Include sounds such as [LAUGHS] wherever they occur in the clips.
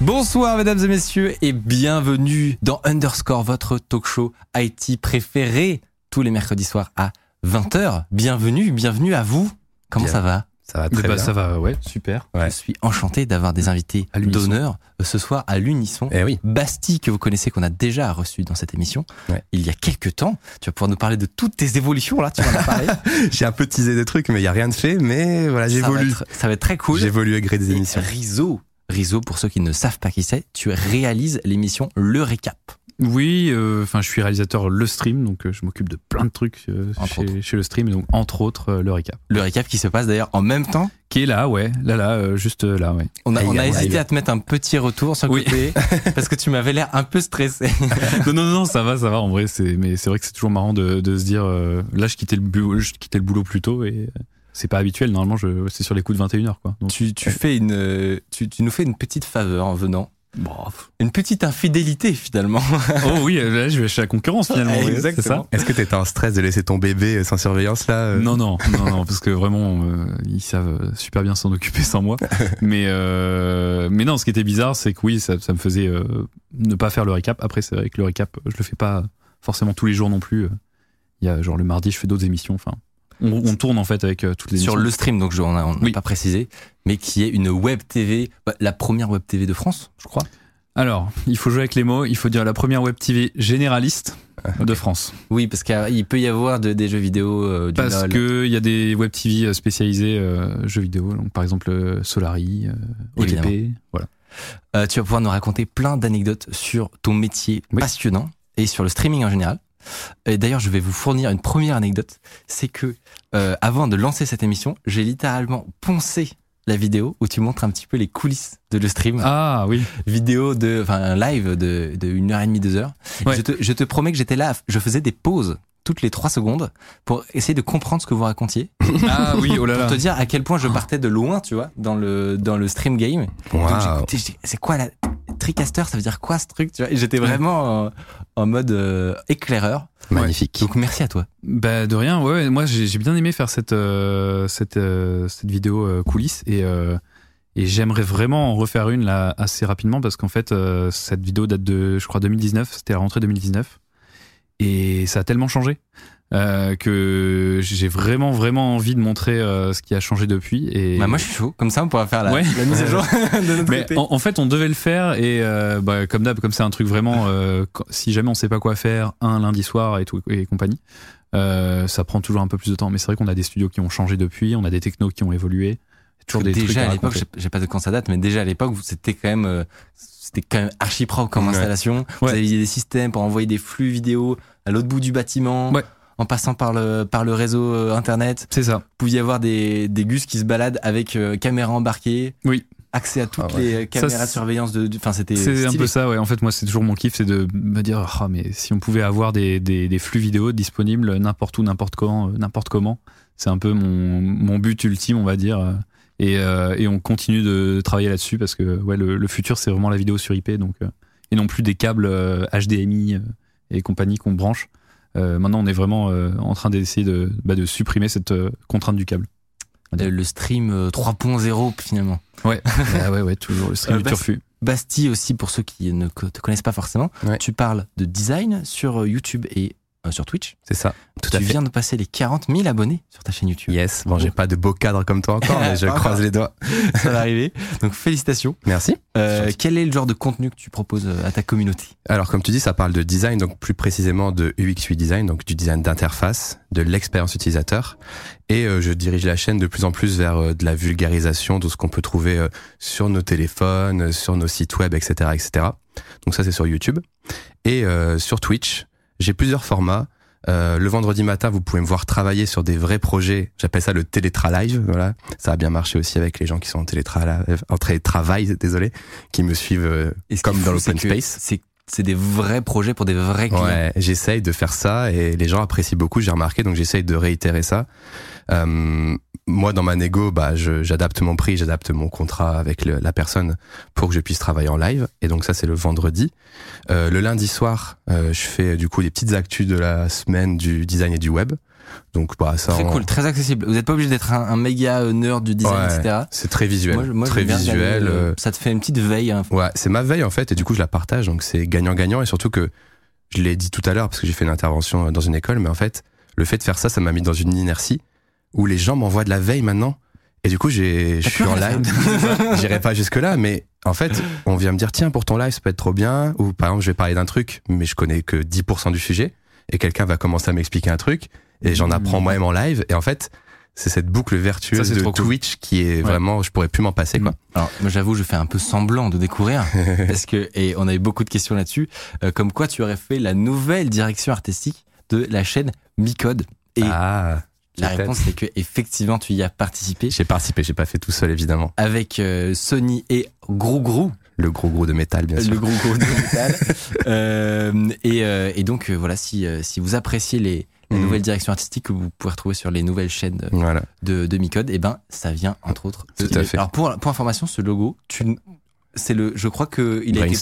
Bonsoir mesdames et messieurs et bienvenue dans Underscore, votre talk show IT préféré tous les mercredis soirs à 20h. Bienvenue, bienvenue à vous. Comment Bien. ça va? Ça va très Bah, bien. ça va, ouais, super. Ouais. Je suis enchanté d'avoir des invités d'honneur euh, ce soir à l'unisson. Eh oui. Bastille, que vous connaissez, qu'on a déjà reçu dans cette émission, Ouais. il y a quelques temps. Tu vas pouvoir nous parler de toutes tes évolutions, là, tu en parler. [LAUGHS] J'ai un peu teasé des trucs, mais il y a rien de fait. Mais voilà, ça, va j'évolue. être, ça va être très cool. J'évolue à gré des Et émissions. Rizzo, Rizzo, pour ceux qui ne savent pas qui c'est, tu réalises l'émission Le Récap. Oui, euh, enfin, je suis réalisateur Le Stream, donc euh, je m'occupe de plein de trucs euh, chez, chez Le Stream, donc entre autres le récap. Le Récap qui se passe d'ailleurs en même temps. Qui est là, ouais, là, là, juste là, ouais. On a, on hésité à te mettre un petit retour sur le Oui. côté [LAUGHS] parce que tu m'avais l'air un peu stressé. [LAUGHS] non, non, non, ça va, ça va. En vrai, c'est, mais c'est vrai que c'est toujours marrant de, de se dire, là, je quittais le boulot, je quittais le boulot plus tôt et c'est pas habituel. Normalement, je, c'est sur les coups de 21h, quoi. Donc, tu, tu fais une, euh, tu, tu nous fais une petite faveur en venant. bon, Une petite infidélité finalement. [LAUGHS] oh oui, euh, là, je vais chez la concurrence finalement. Ouais, oui, exactement. c'est ça Est-ce que t'étais en stress de laisser ton bébé sans surveillance là euh Non, non, non, non, parce que vraiment, euh, ils savent euh, super bien s'en occuper sans moi. Mais, euh, mais non, ce qui était bizarre, c'est que oui, ça, ça me faisait euh, ne pas faire le récap. Après, c'est vrai que le récap, je le fais pas forcément tous les jours non plus. Il y a genre le mardi, je fais d'autres émissions. Enfin, on, on tourne en fait avec euh, toutes les Sur émissions. le stream, donc je, on n'a Oui. pas précisé, mais qui est une web TV, bah, la première web TV de France, je crois. Alors, il faut jouer avec les mots. Il faut dire la première web TV généraliste de France. Oui, parce qu'il peut y avoir de- des jeux vidéo, euh, du Parce LOL. que il y a des web TV spécialisés euh, jeux vidéo. Donc, par exemple, euh, Solari, euh. OTP. Voilà. Euh, tu vas pouvoir nous raconter plein d'anecdotes sur ton métier Oui. passionnant et sur le streaming en général. Et d'ailleurs, je vais vous fournir une première anecdote. C'est que euh, avant de lancer cette émission, j'ai littéralement poncé la vidéo où tu montres un petit peu les coulisses de le stream. Ah oui. Vidéo de, enfin, un live de, de une heure et demie, deux heures. Ouais. Je, te, je te promets que j'étais là, je faisais des pauses toutes les trois secondes pour essayer de comprendre ce que vous racontiez. [LAUGHS] Ah oui, oh là Pour là. te dire à quel point je partais de loin, tu vois, dans le, dans le stream game. Donc Waouh. j'écoutais, je dis, c'est quoi la Tricaster Ça veut dire quoi ce truc tu vois? Et J'étais vraiment en, en mode euh, éclaireur. Magnifique. Donc merci à toi. Bah de rien, ouais. ouais. Moi j'ai bien aimé faire cette euh, cette euh, cette vidéo euh, coulisses et euh, et j'aimerais vraiment en refaire une là assez rapidement parce qu'en fait euh, cette vidéo date de je crois 2019, c'était la rentrée 2019 et ça a tellement changé euh, que j'ai vraiment vraiment envie de montrer euh, ce qui a changé depuis et Bah, moi je suis chaud. Comme ça on pourra faire la, Ouais. la mise à jour [LAUGHS] [LAUGHS] de notre mais en, en fait, on devait le faire et euh, bah, comme d'hab, comme c'est un truc vraiment, euh, si jamais on sait pas quoi faire, un lundi soir et tout et compagnie, euh, ça prend toujours un peu plus de temps. Mais c'est vrai qu'on a des studios qui ont changé depuis, on a des technos qui ont évolué. Toujours des trucs déjà à à l'époque, sais pas de quand ça date, mais déjà à l'époque, c'était quand même, euh, c'était quand même archi propre comme Ouais. installation. Vous aviez des systèmes pour envoyer des flux vidéo à l'autre bout du bâtiment, Ouais. En passant par le par le réseau euh, internet. C'est ça. Vous pouviez avoir des des gus qui se baladent avec euh, caméra embarquée. Oui. Accès à toutes Ah ouais. les euh, caméras de surveillance de. Enfin, c'était. C'est un peu ça, ouais. En fait, moi, c'est toujours mon kiff, c'est de me dire, ah, mais si on pouvait avoir des, des, des flux vidéo disponibles n'importe où, n'importe quand, euh, n'importe comment, c'est un peu mon, mon but ultime, on va dire. Et, euh, et on continue de travailler là-dessus parce que ouais, le, le futur, c'est vraiment la vidéo sur IP, donc euh, et non plus des câbles euh, HDMI et compagnie qu'on branche. Euh, maintenant, on est vraiment euh, en train d'essayer de, bah, de supprimer cette euh, contrainte du câble. Le stream euh, 3.0 finalement. Ouais, [LAUGHS] Ah ouais, ouais, toujours le stream du turfu. Bastille aussi pour ceux qui ne te connaissent pas forcément. Ouais. Tu parles de design sur YouTube et sur Twitch. C'est ça. Tout tu à fait. viens de passer les 40 000 abonnés sur ta chaîne YouTube. Yes. Bon, j'ai pas de beau cadre comme toi encore, mais je [LAUGHS] croise les doigts. [LAUGHS] Ça va arriver. Donc félicitations. Merci. Euh, quel est le genre de contenu que tu proposes euh, à ta communauté? Alors, comme tu dis, ça parle de design, donc plus précisément de UX UI design, donc du design d'interface, de l'expérience utilisateur. Et euh, je dirige la chaîne de plus en plus vers euh, de la vulgarisation de ce qu'on peut trouver euh, sur nos téléphones, euh, sur nos sites web, etc., etc. Donc ça, c'est sur YouTube. Et euh, sur Twitch, j'ai plusieurs formats. Euh, le vendredi matin, vous pouvez me voir travailler sur des vrais projets. J'appelle ça le télétra-live. Voilà, ça a bien marché aussi avec les gens qui sont en télétra en télétravail, désolé, qui me suivent euh, comme dans l'open space. C'est c'est des vrais projets pour des vrais clients. Ouais, j'essaye de faire ça et les gens apprécient beaucoup, j'ai remarqué, donc j'essaye de réitérer ça. Euh, moi, dans ma négo, bah, j'adapte mon prix, j'adapte mon contrat avec la personne pour que je puisse travailler en live. Et donc ça, c'est le vendredi. Euh, le lundi soir, euh, je fais du coup les petites actus de la semaine du design et du web. Donc bah ça, Très cool, très accessible. Vous n'êtes pas obligé d'être un, un méga euh, nerd du design, Ouais, etc. c'est très visuel, Moi, très visuel. euh, euh, Ça te fait une petite veille. hein. Ouais, c'est ma veille en fait, et du coup je la partage, donc c'est gagnant-gagnant, et surtout que je l'ai dit tout à l'heure parce que j'ai fait une intervention dans une école, mais en fait, le fait de faire ça, ça m'a mis dans une inertie où les gens m'envoient de la veille maintenant, et du coup j'ai, je suis en live, [LAUGHS] j'irai pas jusque là, mais en fait, on vient me dire tiens pour ton live ça peut être trop bien, ou par exemple je vais parler d'un truc, mais je connais que 10% du sujet, et quelqu'un va commencer à m'expliquer un truc, et j'en apprends moi-même en live, et en fait. C'est cette boucle vertueuse de cool. Twitch qui est vraiment, je pourrais plus m'en passer, quoi. Alors, moi, j'avoue, je fais un peu semblant de découvrir. [LAUGHS] parce que, et on a eu beaucoup de questions là-dessus. euh, comme quoi tu aurais fait la nouvelle direction artistique de la chaîne Micode. Et ah, la réponse, c'est que effectivement, tu y as participé J'ai participé, j'ai pas fait tout seul évidemment. avec euh, Sony et Grou Grou. Le gros gros de métal, bien sûr. le gros gros de métal. [LAUGHS] Euh, et, euh, et donc euh, voilà, si, euh, si vous appréciez les, les Mhm. nouvelles directions artistiques que vous pouvez retrouver sur les nouvelles chaînes Voilà. de, de Micode, et ben ça vient entre autres. Tout à fait. Alors pour, pour information, ce logo, tu, c'est le, je crois que il a été.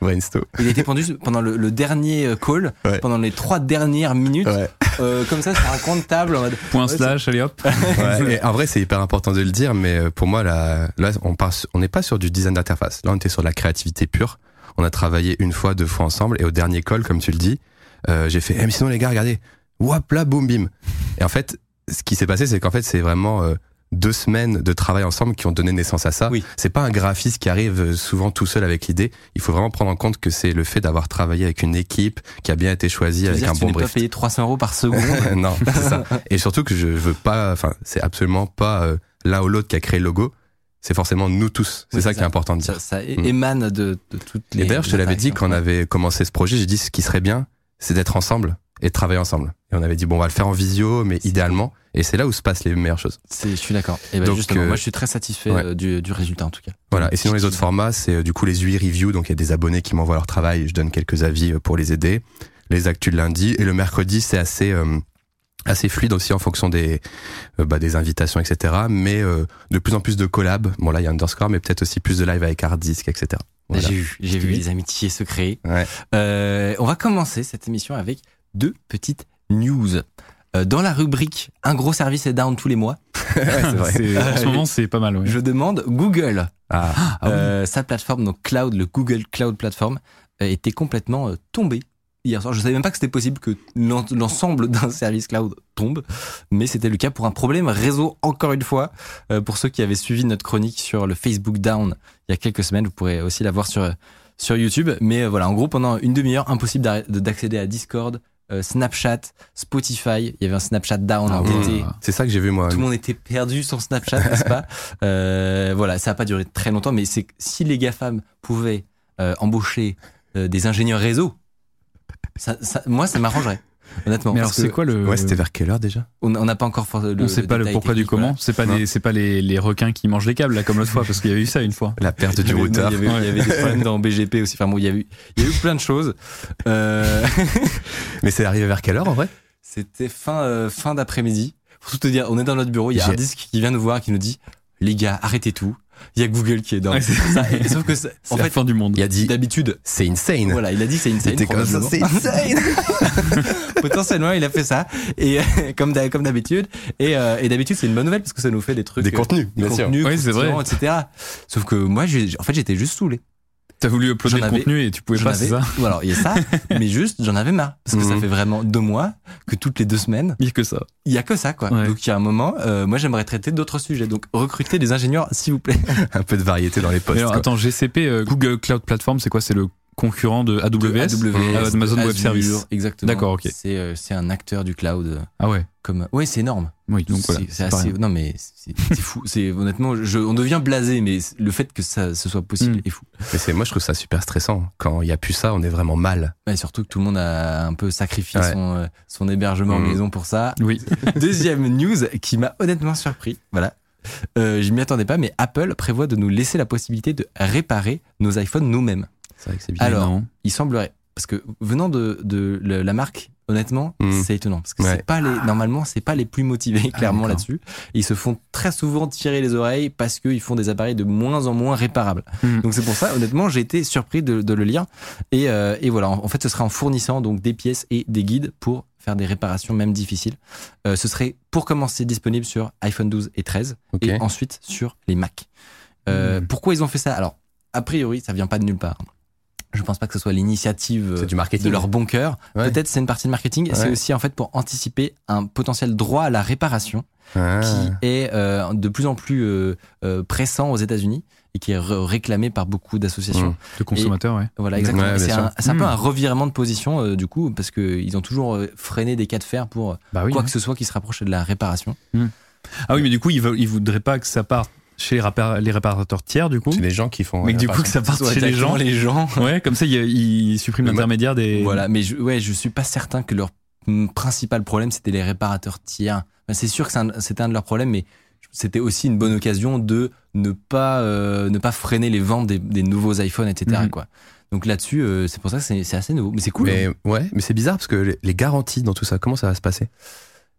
Brainstorm. Il a été pendu [LAUGHS] pendant le, le dernier euh, call, Ouais. pendant les trois dernières minutes, Ouais. euh, comme ça sur un coin de table en mode. [LAUGHS] Point Ouais, slash, allez hop. Ouais. Et en vrai, c'est hyper important de le dire, mais euh, pour moi, là, là on sur- on n'est pas sur du design d'interface. Là, on était sur de la créativité pure. On a travaillé une fois, deux fois ensemble, et au dernier call, comme tu le dis, euh, j'ai fait, eh, mais sinon les gars, regardez, whop là, boum bim. Et en fait, ce qui s'est passé, c'est qu'en fait, c'est vraiment euh, deux semaines de travail ensemble qui ont donné naissance à ça. Oui. C'est pas un graphiste qui arrive euh, souvent tout seul avec l'idée. Il faut vraiment prendre en compte que c'est le fait d'avoir travaillé avec une équipe qui a bien été choisie Tu avec un que tu bon n'es pas brief. payé 300 euros par seconde. [LAUGHS] non, c'est ça. Et surtout que je veux pas, enfin, c'est absolument pas euh, l'un ou l'autre qui a créé le logo. C'est forcément nous tous. C'est Oui, ça qui est important de dire. ça, Mm. émane de, de toutes les. Et d'ailleurs, je te l'avais dit interactions. quand on avait commencé ce projet, j'ai dit ce qui serait bien, c'est d'être ensemble et de travailler ensemble. Et on avait dit bon, on va le faire en visio, mais idéalement. Et c'est là où se passent les meilleures choses. Je suis d'accord. Et ben Donc, justement, euh, moi je suis très satisfait ouais. euh, du, du résultat en tout cas. Voilà. Et sinon, les autres formats, c'est euh, du coup les UI review. Donc, il y a des abonnés qui m'envoient leur travail. Je donne quelques avis pour les aider. Les actus de lundi et le mercredi, c'est assez euh, assez fluide aussi en fonction des euh, bah, des invitations, etc. Mais euh, de plus en plus de collabs. Bon, là, il y a Underscore, mais peut-être aussi plus de live avec Hard Disk, etc. Voilà. J'ai vu, j'ai vu les amitiés se créer. Ouais. Euh, on va commencer cette émission avec deux petites news. Euh, dans la rubrique Un gros service est down tous les mois, [LAUGHS] Ouais, c'est vrai. C'est- en ce moment, c'est pas mal. Ouais. je demande Google. Ah, Ah oui. Euh, sa plateforme, donc Cloud, le Google Cloud Platform, euh, était complètement euh, tombé hier soir. Je savais même pas que c'était possible que l'en- l'ensemble [LAUGHS] d'un service cloud tombe, mais c'était le cas pour un problème réseau encore une fois. Euh, pour ceux qui avaient suivi notre chronique sur le Facebook Down il y a quelques semaines, vous pourrez aussi la voir sur sur YouTube. Mais euh, voilà, en gros, pendant une demi-heure, impossible d'accéder à Discord, euh, Snapchat, Spotify. Il y avait un Snapchat Down Ah en oui. été. c'est ça que j'ai vu moi. Tout le monde était perdu sans Snapchat, n'est-ce pas [LAUGHS] Euh, Voilà, ça n'a pas duré très longtemps, mais c'est si les GAFAM pouvaient euh, embaucher des ingénieurs réseau, ça, ça- moi, ça m'arrangerait, honnêtement. Mais alors, c'est quoi le. Ouais, c'était vers quelle heure déjà? On on n'a pas encore le. On sait pas le pourquoi du comment. voilà. C'est pas Non. les, c'est pas les, les requins qui mangent les câbles là comme l'autre fois parce qu'il y a eu ça une fois. La perte du routeur. Il y avait, il y avait des problèmes dans BGP aussi. Enfin bon, il y a eu, il y a eu plein de choses. Euh, [LAUGHS] Mais c'est arrivé vers quelle heure en vrai? C'était fin, euh, fin d'après-midi. Pour tout te dire, on est dans notre bureau, il y a J'ai- un disque qui vient nous voir et qui nous dit Les gars, arrêtez tout. Il y a Google qui est dans. Ouais, c'est- ça. Et [LAUGHS] sauf que, ça- C'est en la fait, fin du monde. Il a dit d'habitude, c'est insane. voilà, il a dit c'est insane. C'était comme ça, c'est insane. [LAUGHS] Potentiellement, il a fait ça. Et euh, comme d'hab- comme d'habitude. Et, euh, et d'habitude, c'est une bonne nouvelle parce que ça nous fait des trucs. Des euh, contenus, des bien sûr. contenus, Oui, c'est vrai. etc. Sauf que moi, j'ai- en fait, j'étais juste saoulé. T'as voulu uploader le avais- contenu et tu pouvais pas, c'est ça Ou alors, il y a ça, [LAUGHS] mais juste, j'en avais marre. Parce que ça Mhm. fait vraiment deux mois que toutes les deux semaines, Il y a que ça. il y a que ça, quoi. Ouais. Donc, il y a un moment, euh, moi, j'aimerais traiter d'autres sujets. Donc, recruter des ingénieurs, s'il vous plaît. [LAUGHS] Un peu de variété dans les postes. Alors, quoi. attends, GCP, euh, Google Cloud Platform, c'est quoi? C'est le concurrent de AWS, de euh, Amazon de Web Azure, Service. Exactement. D'accord, ok. C'est euh, c'est un acteur du cloud. Ah ouais. Comme ouais, c'est énorme. Oui, donc voilà. c'est assez. Non mais c'est c'est fou. C'est honnêtement, je, on devient blasé, mais le fait que ça ce soit possible Mm. est fou. Mais c'est, moi, je trouve ça super stressant. Quand il y a plus ça, on est vraiment mal. Et surtout que tout le monde a un peu sacrifié Ouais. son, euh, son hébergement en Mm. maison pour ça. Oui. [LAUGHS] Deuxième news qui m'a honnêtement surpris. Voilà. Euh, je m'y attendais pas, mais Apple prévoit de nous laisser la possibilité de réparer nos iPhones nous-mêmes. C'est vrai que c'est bien. Alors, non. Il semblerait, parce que venant de, la marque, honnêtement, Mm. c'est étonnant, parce que Ouais. c'est pas les, normalement, c'est pas les plus motivés, clairement d'accord. là-dessus. Ils se font très souvent tirer les oreilles parce qu'ils font des appareils de moins en moins réparables. Mm. Donc c'est pour ça, honnêtement, j'ai été surpris de, de le lire. Et, euh, et voilà, en, en fait, ce serait en fournissant donc des pièces et des guides pour faire des réparations même difficiles. Euh, ce serait pour commencer disponible sur iPhone 12 et 13 Ok. et ensuite sur les Mac. Euh, Mm. Pourquoi ils ont fait ça? Alors, a priori, ça vient pas de nulle part. Je pense pas que ce soit l'initiative C'est du marketing. de leur bon cœur. Ouais. Peut-être c'est une partie de marketing. C'est Ouais. aussi en fait pour anticiper un potentiel droit à la réparation Ah. qui est euh, de plus en plus euh, euh, pressant aux États-Unis et qui est réclamé par beaucoup d'associations. Mm. De consommateurs, ouais. Voilà, exactement. Ouais, c'est un, peu Mm. un revirement de position euh, du coup parce que ils ont toujours euh, freiné des cas de fer pour Bah oui. quoi hein. que ce soit qui se rapproche de la réparation. Ah oui, mais du coup, ils, ils voudraient pas que ça parte chez les, répar- les réparateurs tiers, du coup. C'est les gens qui font. Mais du coup, que ça parte chez les gens. les gens. Ouais, comme ça, ils, ils suppriment moi- l'intermédiaire des. Voilà, mais je, ouais, je suis pas certain que leur mm, principal problème c'était les réparateurs tiers. C'est sûr que c'est un de leurs problèmes, mais c'était aussi une bonne occasion de ne pas euh, ne pas freiner les ventes des, des nouveaux iPhones, etc. Mhm. Quoi. Donc là-dessus, euh, c'est pour ça que c'est assez nouveau, mais c'est cool. Mais hein. ouais, mais c'est bizarre parce que les, les garanties dans tout ça, comment ça va se passer?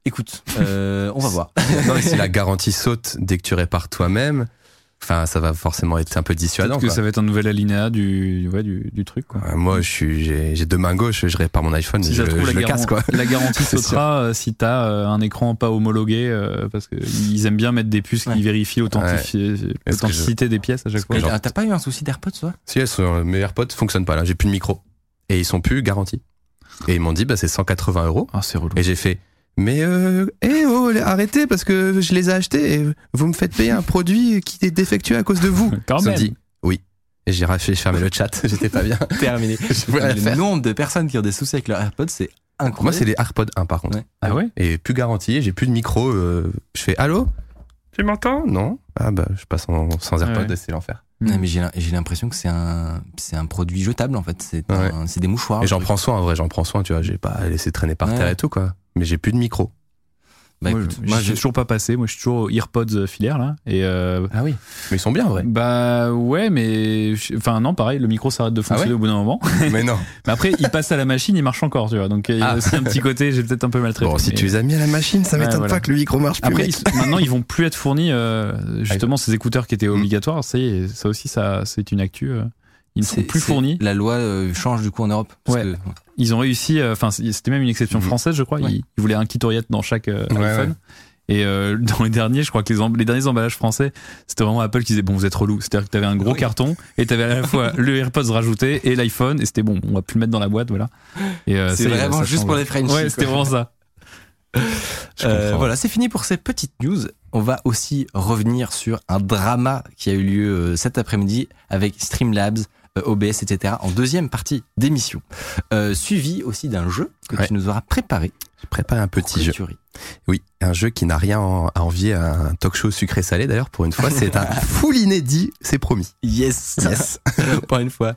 Écoute, euh, on va [LAUGHS] voir. Non, mais si la garantie saute dès que tu répares toi-même, enfin, ça va forcément être un peu dissuadant. Peut-être que quoi. ça va être un nouvel alinéa du, ouais, du, du truc, quoi. Ouais, Moi, je suis, j'ai, j'ai deux mains gauches, je répare mon iPhone, Si je, ça se trouve, je la, le garan- casse quoi. la garantie [LAUGHS] sautera euh, si t'as euh, un écran pas homologué, euh, parce qu'ils aiment bien mettre des puces Ouais. qui vérifient l'authenticité des pièces à chaque fois. Genre- t'as- pas eu un souci d'AirPods, toi? Si mes AirPods fonctionnent pas là, j'ai plus de micro et ils sont plus garantis. Et ils m'ont dit bah c'est 180 euros Ah, c'est relou. et j'ai fait mais euh, eh oh arrêtez parce que je les ai achetés et vous me faites payer un produit qui est défectueux à cause de vous. [LAUGHS] Quand même. dit oui. Et j'ai fermé le chat, [LAUGHS] j'étais pas bien. [LAUGHS] Terminé. Le faire. nombre de personnes qui ont des soucis avec leurs AirPods, c'est incroyable. Moi c'est les AirPods 1 par contre. Ouais. Ah ouais? Et plus garanti, j'ai plus de micro. euh, je fais allô? Tu m'entends? Non. Ah bah je passe en, sans AirPods Ouais. et c'est l'enfer. Non, mais j'ai j'ai l'impression que c'est un, c'est un produit jetable en fait. C'est Ouais. des mouchoirs. Et j'en prends soin en vrai, j'en prends soin, tu vois, j'ai pas laissé traîner par Ouais. terre et tout quoi. Mais j'ai plus de micro. Bah, moi, écoute, je- moi, j'ai toujours pas passé. Moi, je suis toujours aux AirPods euh, filaires là. Et euh, Ah oui. Mais ils sont bien en vrai. bah ouais, mais enfin non, pareil, le micro s'arrête de fonctionner ouais au bout d'un moment. [LAUGHS] mais non. [LAUGHS] Mais après, il passe à la machine, il marche encore, tu vois. Donc il y a Ah. aussi un petit côté, j'ai peut-être un peu maltraité. Bon, si mais- tu les as mis à la machine, ça Ouais, m'étonne voilà. pas que le micro marche plus. Après, ils- maintenant, ils vont plus être fournis. euh, justement, ces écouteurs qui étaient Mm. obligatoires, ça y est, ça aussi, ça, c'est une actu. euh, ils ne sont plus fournis. La loi change du coup en Europe. Parce Ouais. que, Ils ont réussi. euh, Enfin, c'était même une exception Mhm. française, je crois. Ouais. Ils, ils voulaient un kit dans chaque euh, Ouais, iPhone. ouais. Et euh, [LAUGHS] dans les derniers, je crois que les, derniers emballages français, c'était vraiment Apple qui disait bon, vous êtes relou. C'est-à-dire que t'avais un gros Oui. carton et t'avais à la fois [LAUGHS] le AirPods rajouté et l'iPhone et c'était bon, on va plus le mettre dans la boîte, voilà. Et euh, c'est vraiment ça juste change. pour les Frenchies. Ouais, c'était vraiment ça. [LAUGHS] Euh, voilà, c'est fini pour ces petites news. On va aussi revenir sur un drama qui a eu lieu cet après-midi avec Streamlabs, OBS, etc. en deuxième partie d'émission. Euh, suivi aussi d'un jeu que Ouais. tu nous auras préparé. J'ai préparé un petit jeu. Oui, un jeu qui n'a rien en- à envier à un talk show sucré-salé d'ailleurs. Pour une fois, c'est un [LAUGHS] full inédit, c'est promis. Yes, Yes. [LAUGHS] pour une fois.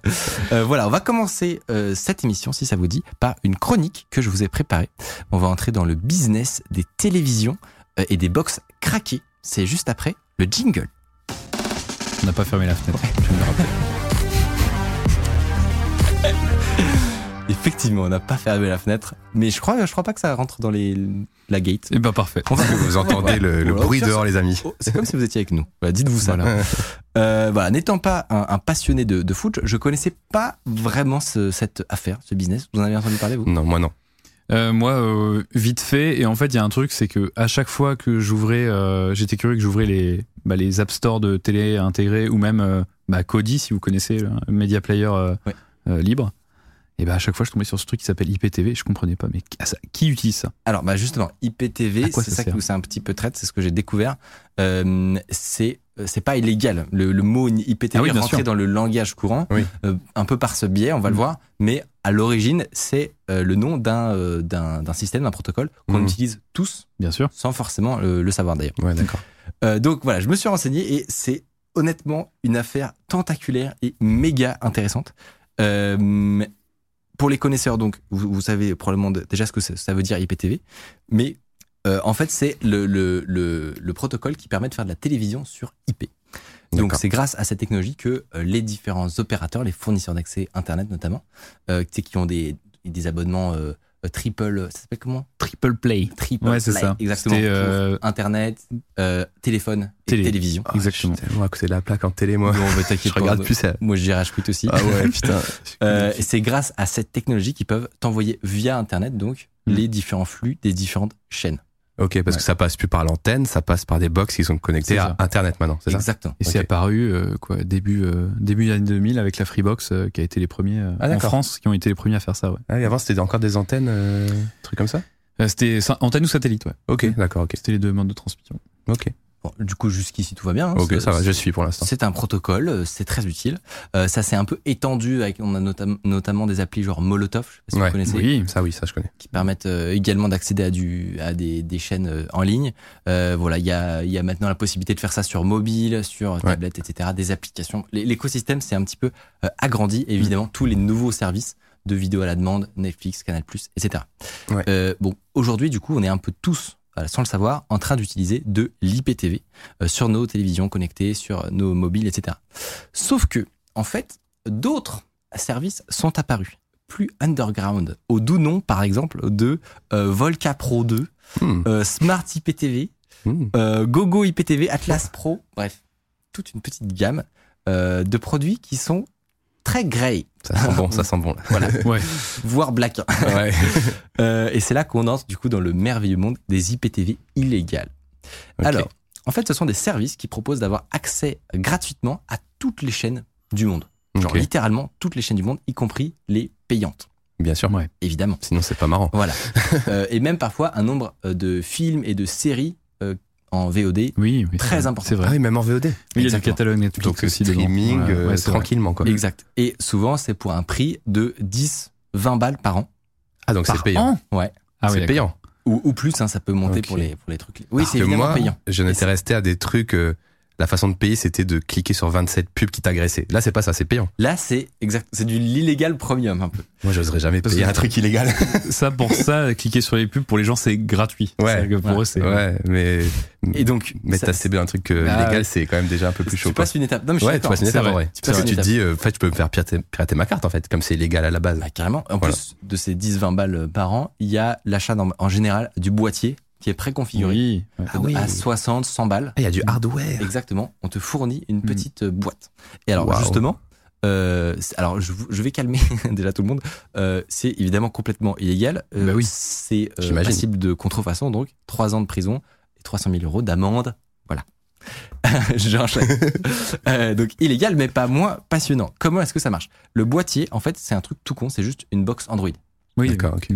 Euh, voilà, on va commencer euh, cette émission, si ça vous dit, par une chronique que je vous ai préparée. On va entrer dans le business des télévisions euh, et des box craquées. C'est juste après le jingle. On n'a pas fermé la fenêtre. je viens de [LAUGHS] Effectivement, on n'a pas fermé la fenêtre, mais je crois, je crois pas que ça rentre dans les, la gate. Et bah parfait. On va- Vous entendez le, le Voilà, bruit pire, dehors, les amis. Oh, c'est comme si vous étiez avec nous. Voilà, dites-vous ça. Voilà. [LAUGHS] Euh, voilà, n'étant pas un, un passionné de, de foot, je connaissais pas vraiment ce- cette affaire, ce business. Vous en avez entendu parler vous? Non, moi non. Euh, moi, euh, vite fait. Et en fait, il y a un truc, c'est que à chaque fois que j'ouvrais, euh, j'étais curieux que j'ouvrais les, bah, les App Store de télé intégrés ou même euh, bah, Kodi, si vous connaissez, un Media Player euh, Ouais. euh, libre. Et bah à chaque fois, je tombais sur ce truc qui s'appelle IPTV. Je comprenais pas, mais qui- ah, ça- qui utilise ça? Alors, bah justement, IPTV, c'est ça ça que c'est un petit peu traite, c'est ce que j'ai découvert. Euh, c'est euh, c'est pas illégal. Le, le mot IPTV Ah oui, est rentré sûr. dans le langage courant, Oui. euh, un peu par ce biais, on va le Mm. voir. Mais à l'origine, c'est euh, le nom d'un euh, d'un système, d'un protocole qu'on Mm. utilise tous, Bien sûr. sans forcément le, le savoir d'ailleurs. Ouais, d'accord. Donc voilà, je me suis renseigné et c'est honnêtement une affaire tentaculaire et méga intéressante. Pour les connaisseurs, donc, vous, vous savez probablement de- déjà ce que ça, ça veut dire IPTV, mais euh, en fait, c'est le, le, le, le protocole qui permet de faire de la télévision sur IP. Donc, c'est grâce à cette technologie que euh, les différents opérateurs, les fournisseurs d'accès Internet notamment, euh, qui ont des, des abonnements triple, ça s'appelle comment? Triple play. Triple Ouais, c'est play, ça. Exactement. Euh, Internet, euh, téléphone et Télé. télévision. Ah, Exactement. Tellement à côté de la plaque en télé, moi. Bon, bah, [LAUGHS] je regarde moi- plus ça. Moi, je dirais quit aussi. Ah ouais, [LAUGHS] putain. Euh, et c'est grâce à cette technologie qu'ils peuvent t'envoyer via Internet donc Mm. les différents flux des différentes chaînes. Ok, parce que ça passe plus par l'antenne, ça passe par des box qui sont connectés à. Internet maintenant, c'est ça Exactement. Et c'est apparu euh, quoi début euh, début des années 2000 avec la Freebox euh, qui a été les premiers euh, Ah, en. France qui ont été les premiers à faire ça. Ouais. Ah oui, avant c'était encore des antennes, trucs comme ça C'était antenne ou satellite. Ouais. Ok, d'accord, ok. C'était les deux modes de transmission. Ok, Bon, du coup, jusqu'ici, tout va bien. hein. ok, ça va, je suis pour l'instant. C'est un protocole, euh, c'est très utile. Euh, ça s'est un peu étendu avec, on a notam- notamment des applis genre Molotov, je sais pas si Ouais. vous connaissez, Oui. Ça, oui, ça je connais. qui permettent euh, également d'accéder à du, à des, des chaînes euh, en ligne. Euh, voilà, il y a, il y a maintenant la possibilité de faire ça sur mobile, sur tablette, etc. Des applications. L'é- L'écosystème s'est un petit peu agrandi. Évidemment, tous les nouveaux services de vidéo à la demande, Netflix, Canal+, etc. Ouais. Euh, bon, aujourd'hui, du coup, on est un peu tous, sans le savoir, en train d'utiliser de l'IPTV euh, sur nos télévisions connectées, sur nos mobiles, etc. Sauf que, en fait, d'autres services sont apparus, plus underground, au doux nom, par exemple, de euh, Volca Pro 2, Hmm, euh, Smart IPTV, hmm. euh, Gogo IPTV, Atlas Pro, bref, toute une petite gamme euh, de produits qui sont très grey, Ça sent bon, ça sent bon. Là. [LAUGHS] voilà, Ouais. voire black. Ouais. [LAUGHS] Euh, et c'est là qu'on entre du coup dans le merveilleux monde des IPTV illégales. Alors, en fait, ce sont des services qui proposent d'avoir accès gratuitement à toutes les chaînes du monde. Genre littéralement toutes les chaînes du monde, y compris les payantes, Bien sûr. Ouais. évidemment. Sinon, c'est pas marrant. Voilà. [LAUGHS] Euh, et même parfois un nombre euh, de films et de séries en VOD. Oui, oui, Très important. C'est vrai. Ah oui, même en VOD. Oui, il y a du catalogue Netflix Donc, aussi streaming, euh, ouais, tranquillement, quoi. Exact. Et souvent, c'est pour un prix de 10, 20 balles par an. Ah, donc c'est payant. an Ouais. Ah oui, c'est payant. Ou, ou plus, hein, ça peut monter pour, les, pour les trucs. Oui, Parce c'est que évidemment moi, payant. Je n'étais resté à des trucs. euh, la façon de payer, c'était de cliquer sur 27 pubs qui t'agressaient. Là, c'est pas ça, c'est payant. Là, c'est exact. C'est du l'illégal premium un peu. Moi, j'oserais jamais Parce payer un truc illégal. [LAUGHS] Ça, pour ça, cliquer sur les pubs, pour les gens, c'est gratuit. Ouais. Que pour Ouais. eux, c'est. ouais, mais Et donc, mettre ça- ta CB un truc euh, Ah, légal, ouais. c'est quand même déjà un peu plus chaud. tu quoi. passes une étape. Non, mais je Ouais, tu passes une étape vrai. vrai. Tu Parce que tu te dis, euh, en fait, je peux me faire pirater, pirater ma carte, en fait, comme c'est illégal à la base. Bah, carrément. En Voilà. plus de ces 10-20 balles par an, il y a l'achat en général du boîtier qui est préconfiguré Oui. ouais. Ah oui. à 60, 100 balles. Ah, il y a du hardware. Exactement. On te fournit une Mm. petite euh, boîte. Et alors, justement, euh, alors je, vais calmer [LAUGHS] déjà tout le monde. Euh, c'est évidemment complètement illégal. Euh, Bah oui. C'est euh, passible de contrefaçon, donc 3 ans de prison et 300 000 euros d'amende. Voilà. [LAUGHS] J'enchaîne. [LAUGHS] Euh, donc illégal, mais pas moins passionnant. Comment est-ce que ça marche? Le boîtier, en fait, c'est un truc tout con. C'est juste une box Android. Oui, D'accord, ok.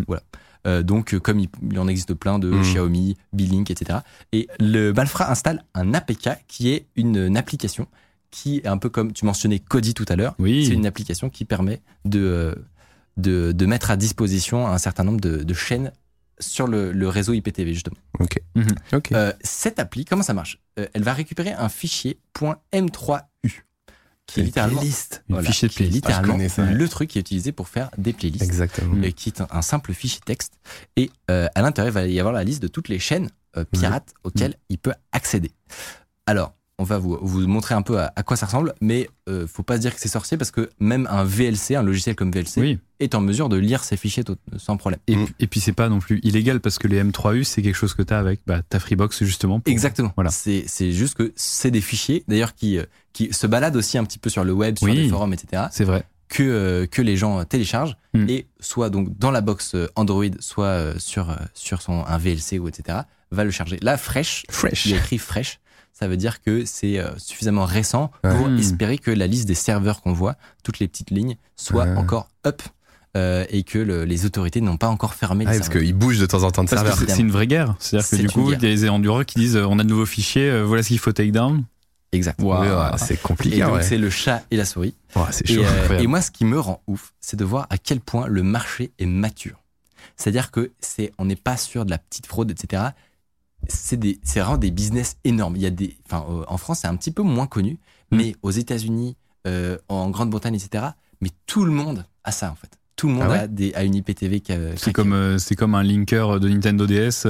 Euh, donc, euh, comme il, il en existe plein de Mhm. Xiaomi, Beelink, etc. Et le Balfra installe un APK qui est une, une application qui est un peu comme tu mentionnais Kodi tout à l'heure. Oui. C'est une application qui permet de, euh, de, de mettre à disposition un certain nombre de, de chaînes sur le, le réseau IPTV, justement. Ok. Mhm. Euh, cette appli, comment ça marche? Euh, Elle va récupérer un fichier .m3u qui est littéralement, playlist. Une voilà, fichier de playlist. Ah, littéralement ça. le truc qui est utilisé pour faire des playlists Exactement. et qui est un, un simple fichier texte. Et euh, à l'intérieur, il va y avoir la liste de toutes les chaînes euh, pirates auxquelles il peut accéder. Alors, on va vous, vous montrer un peu à, à quoi ça ressemble, mais euh, faut pas se dire que c'est sorcier parce que même un VLC, un logiciel comme VLC, Oui. est en mesure de lire ces fichiers sans problème. Et, Mm. puis- et puis c'est pas non plus illégal parce que les M3U c'est quelque chose que tu as avec bah, ta Freebox justement. pour- Exactement. Voilà. C'est c'est juste que c'est des fichiers, d'ailleurs, qui, euh, qui se baladent aussi un petit peu sur le web, sur Oui. les forums, etc. C'est vrai. que, euh, que les gens téléchargent Mm. et soit donc dans la box euh, Android, soit euh, sur, euh, sur son, un VLC ou etc. va le charger. Là, fresh, Fresh. il y a écrit fresh. Ça veut dire que c'est euh, suffisamment récent pour Ouais. espérer que la liste des serveurs qu'on voit, toutes les petites lignes, soit encore up euh, et que le- les autorités n'ont pas encore fermé Ah, les parce qu'ils bougent de temps en temps de Parce que serveurs. c'est une vraie guerre. C'est-à-dire que du coup, il y a les qui disent euh, on a de nouveaux fichiers, euh, voilà ce qu'il faut take down. Exact. Ouais, c'est Et compliqué. donc ouais. c'est le chat et la souris. C'est Et, chaud. euh, incroyable. et moi, ce qui me rend ouf, c'est de voir à quel point le marché est mature. C'est-à-dire que c'est, on n'est pas sur de la petite fraude, etc. C'est des, c'est vraiment des business énormes. Il y a des, enfin, euh, en France, c'est un petit peu moins connu, Mm. mais aux États-Unis, euh, en Grande-Bretagne, etc. Mais tout le monde a ça en fait. Tout le monde Ah ouais a des, a une IPTV qui C'est comme, euh, c'est comme un linker de Nintendo DS.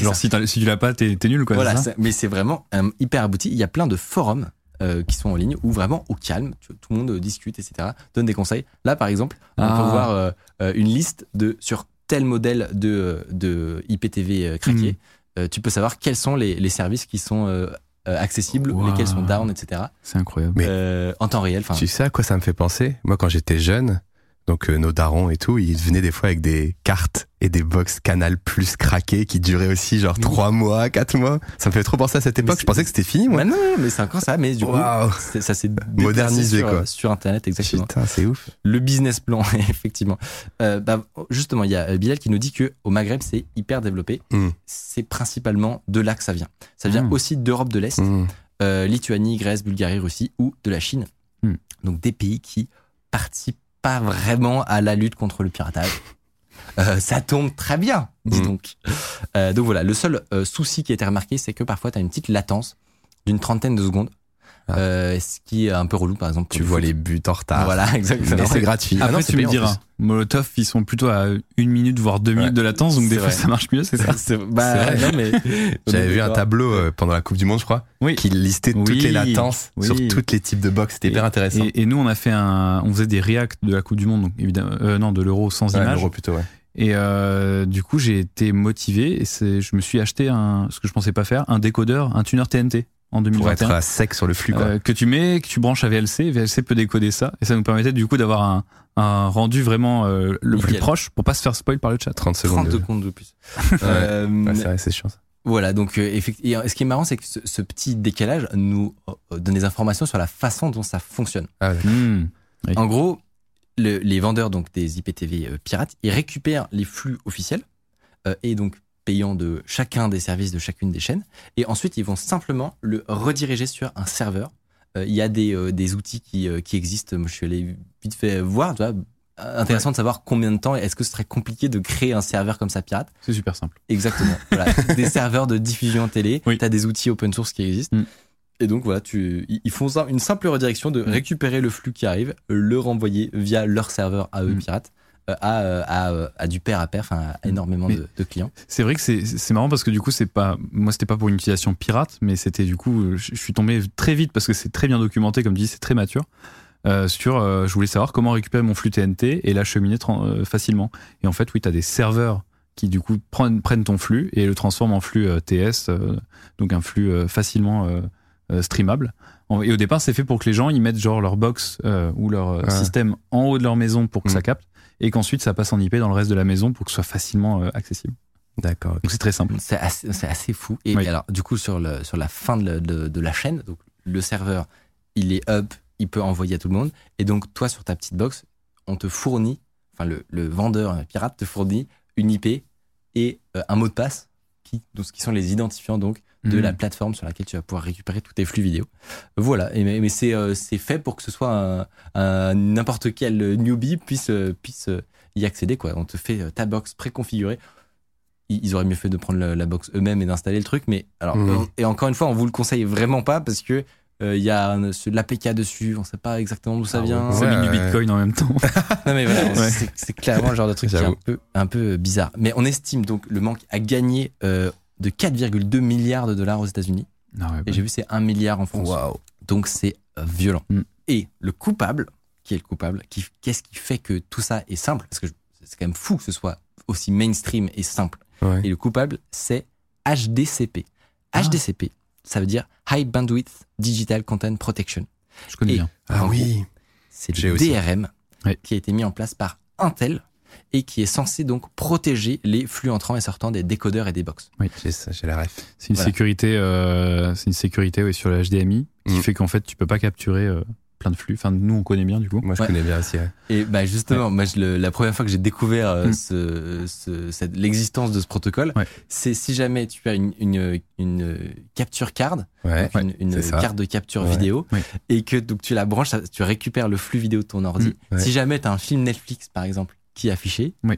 genre si, si tu l'as pas, t'es nul quoi. Voilà, ça mais c'est vraiment hyper abouti. Il y a plein de forums qui sont en ligne où vraiment au calme, tout le monde discute, etc. Donne des conseils. Là, par exemple, on Ah. peut voir euh, euh, une liste de sur tel modèle de, de IPTV craqué. Mm. Euh, tu peux savoir quels sont les, les services qui sont euh, euh, accessibles, Wow. lesquels sont down, etc. C'est incroyable. Mais- en temps réel. Tu sais à quoi ça me fait penser? Moi, quand j'étais jeune, donc euh, nos darons et tout, ils venaient des fois avec des cartes et des box Canal Plus craquées qui duraient aussi genre. 3 mois, 4 mois. Ça me fait trop penser à cette époque. Je pensais que c'était fini, moi. Bah non, mais c'est encore ça. Mais du coup, ça s'est [LAUGHS] Modernisé, sur, quoi. sur Internet, exactement. Putain, c'est ouf. Le business plan, [LAUGHS] effectivement. Euh, bah, justement, il y a euh, Bilal qui nous dit que au Maghreb, c'est hyper développé. Mm. C'est principalement de là que ça vient. Ça vient Mm. aussi d'Europe de l'Est, euh, Lituanie, Grèce, Bulgarie, Russie ou de la Chine. Donc des pays qui participent pas vraiment à la lutte contre le piratage. Euh, ça tombe très bien, dis Mm. donc. Euh, donc voilà, le seul euh, souci qui a été remarqué, c'est que parfois tu as une petite latence d'une trentaine de secondes. Ah. Euh, ce qui est un peu relou, par exemple. Tu le vois foot. les buts en retard. Voilà, exactement. Mais c'est gratuit. Ah Après, non, c'est tu me diras, Molotov, ils sont plutôt à une minute, voire deux Ouais. minutes de latence, donc C'est des fois ça marche mieux, c'est ça C'est bah, C'est non, mais [LAUGHS] J'avais vu un tableau euh, pendant la Coupe du Monde, je crois, Oui. qui listait toutes les latences Oui. sur tous les types de box. C'était hyper intéressant. Et, et nous, on a fait un, on faisait des reacts de la Coupe du Monde, donc évidemment, euh, non, de l'Euro sans Ouais, image. l'euro plutôt, ouais. Et euh, du coup, j'ai été motivé et c'est, je me suis acheté un, ce que je pensais pas faire, un décodeur, un tuner TNT en Pour 2021. être à sec sur le flux, quoi. euh, que tu mets, que tu branches à VLC, VLC peut décoder ça, et ça nous permettait du coup d'avoir un, un rendu vraiment euh, le plus proche pour pas se faire spoil par le chat. 30 secondes. 30 de- secondes de plus. Ouais, c'est vrai, c'est chiant. ça. voilà, donc effectivement, et ce qui est marrant, c'est que ce, ce petit décalage nous donne des informations sur la façon dont ça fonctionne. Ah. Hmm. Oui. En gros, le- les vendeurs donc des IPTV euh, pirates, ils récupèrent les flux officiels euh, et donc payants de chacun des services de chacune des chaînes, et ensuite ils vont simplement le rediriger sur un serveur. Euh, Il y a des, des outils qui, qui existent. Moi, je suis allé vite fait voir. Tu vois, intéressant de savoir combien de temps. Est-ce que ce serait compliqué de créer un serveur comme ça pirate C'est super simple. Exactement. voilà. [LAUGHS] des serveurs de diffusion télé. Oui. Tu as des outils open source qui existent. Mm. Et donc voilà, tu, ils font ça, une simple redirection de Mm. récupérer le flux qui arrive, le renvoyer via leur serveur à eux Mm. pirates euh, à, euh, à, euh, à du pair à pair, enfin à énormément Mais- de, de clients. C'est vrai que c'est marrant parce que du coup c'est pas moi c'était pas pour une utilisation pirate mais c'était du coup je, je suis tombé très vite parce que c'est très bien documenté comme tu dis c'est très mature euh, sur euh, je voulais savoir comment récupérer mon flux TNT et l'acheminer euh, facilement et en fait oui tu as des serveurs qui du coup prennent, prennent ton flux et le transforment en flux TS donc un flux facilement streamable En- et au départ c'est fait pour que les gens ils mettent genre leur box euh, ou leur euh, Ouais. système en haut de leur maison pour que Mm. ça capte et qu'ensuite ça passe en IP dans le reste de la maison pour que ce soit facilement euh, accessible D'accord. donc c'est très simple. C'est assez, fou. Et Oui. alors, du coup, sur, le, sur la fin de, de, de la chaîne, donc, le serveur, il est up, il peut envoyer à tout le monde. Et donc, toi, sur ta petite box, on te fournit, enfin, le, le vendeur euh, pirate te fournit une IP et euh, un mot de passe qui, donc, qui sont les identifiants donc de la plateforme sur laquelle tu vas pouvoir récupérer tous tes flux vidéo. Voilà. Et, mais mais c'est euh, c'est fait pour que ce soit un- un- n'importe quel newbie puisse euh, puisse euh, y accéder quoi. On te fait euh, ta box préconfigurée. Ils ils auraient mieux fait de prendre la, la box eux-mêmes et d'installer le truc, mais alors euh, et encore une fois, on vous le conseille vraiment pas parce que euh, il y a un- ce- de l'APK dessus, on sait pas exactement d'où ça Ah vient. ouais. Ça Ouais, du ouais. bitcoin en même temps. [LAUGHS] Non mais voilà, Ouais. c'est- c'est clairement le genre de truc qui est un peu, un peu bizarre. Mais on estime donc le manque à gagner euh, de 4,2 milliards de dollars aux États-Unis. Ah ouais, Et j'ai vu c'est 1 milliard en France. Donc c'est euh, violent. Mm. Et le coupable, qui est le coupable, qui, qu'est-ce qui fait que tout ça est simple? Parce que c'est quand même fou que ce soit aussi mainstream et simple. Ouais. Et le coupable, c'est HDCP. Ah. HDCP, ça veut dire High Bandwidth Digital Content Protection. je connais Et- bien. Ah oui. C'est le. DRM qui a été mis en place par Intel et qui est censé donc protéger les flux entrants et sortants des décodeurs et des box. J'ai ça, j'ai la ref. C'est une Voilà. sécurité, euh, c'est une sécurité oui, sur le HDMI qui Mm. fait qu'en fait tu peux pas capturer euh, plein de flux. Enfin, nous, on connaît bien du coup. Moi, je Ouais. connais bien aussi. ouais. Et bah justement, moi, je le- la première fois que j'ai découvert euh, Mm. ce, ce- cette- l'existence de ce protocole, Ouais. c'est si jamais tu as une, une, une capture card, Ouais. donc une, carte de capture Ouais. vidéo, Ouais. et que donc tu la branches, tu récupères le flux vidéo de ton ordi. Mm. Ouais. Si jamais tu as un film Netflix, par exemple, qui est affiché, Oui.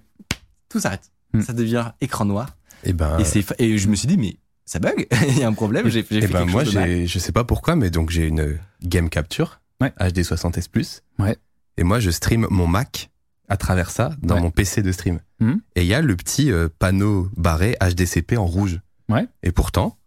tout s'arrête. Mm. Ça devient écran noir. Et ben, Et, c'est et je me suis dit, mais ça bug, [LAUGHS] il y a un problème, j'ai j'ai et fait ben quelque moi, chose de mal. j'ai, je sais pas pourquoi, mais donc j'ai une game capture Ouais. HD 60S+. Ouais. Et moi, je stream mon Mac à travers ça dans Ouais. mon PC de stream. Mhm. Et il y a le petit euh, panneau barré HDCP en rouge. Ouais. Et pourtant,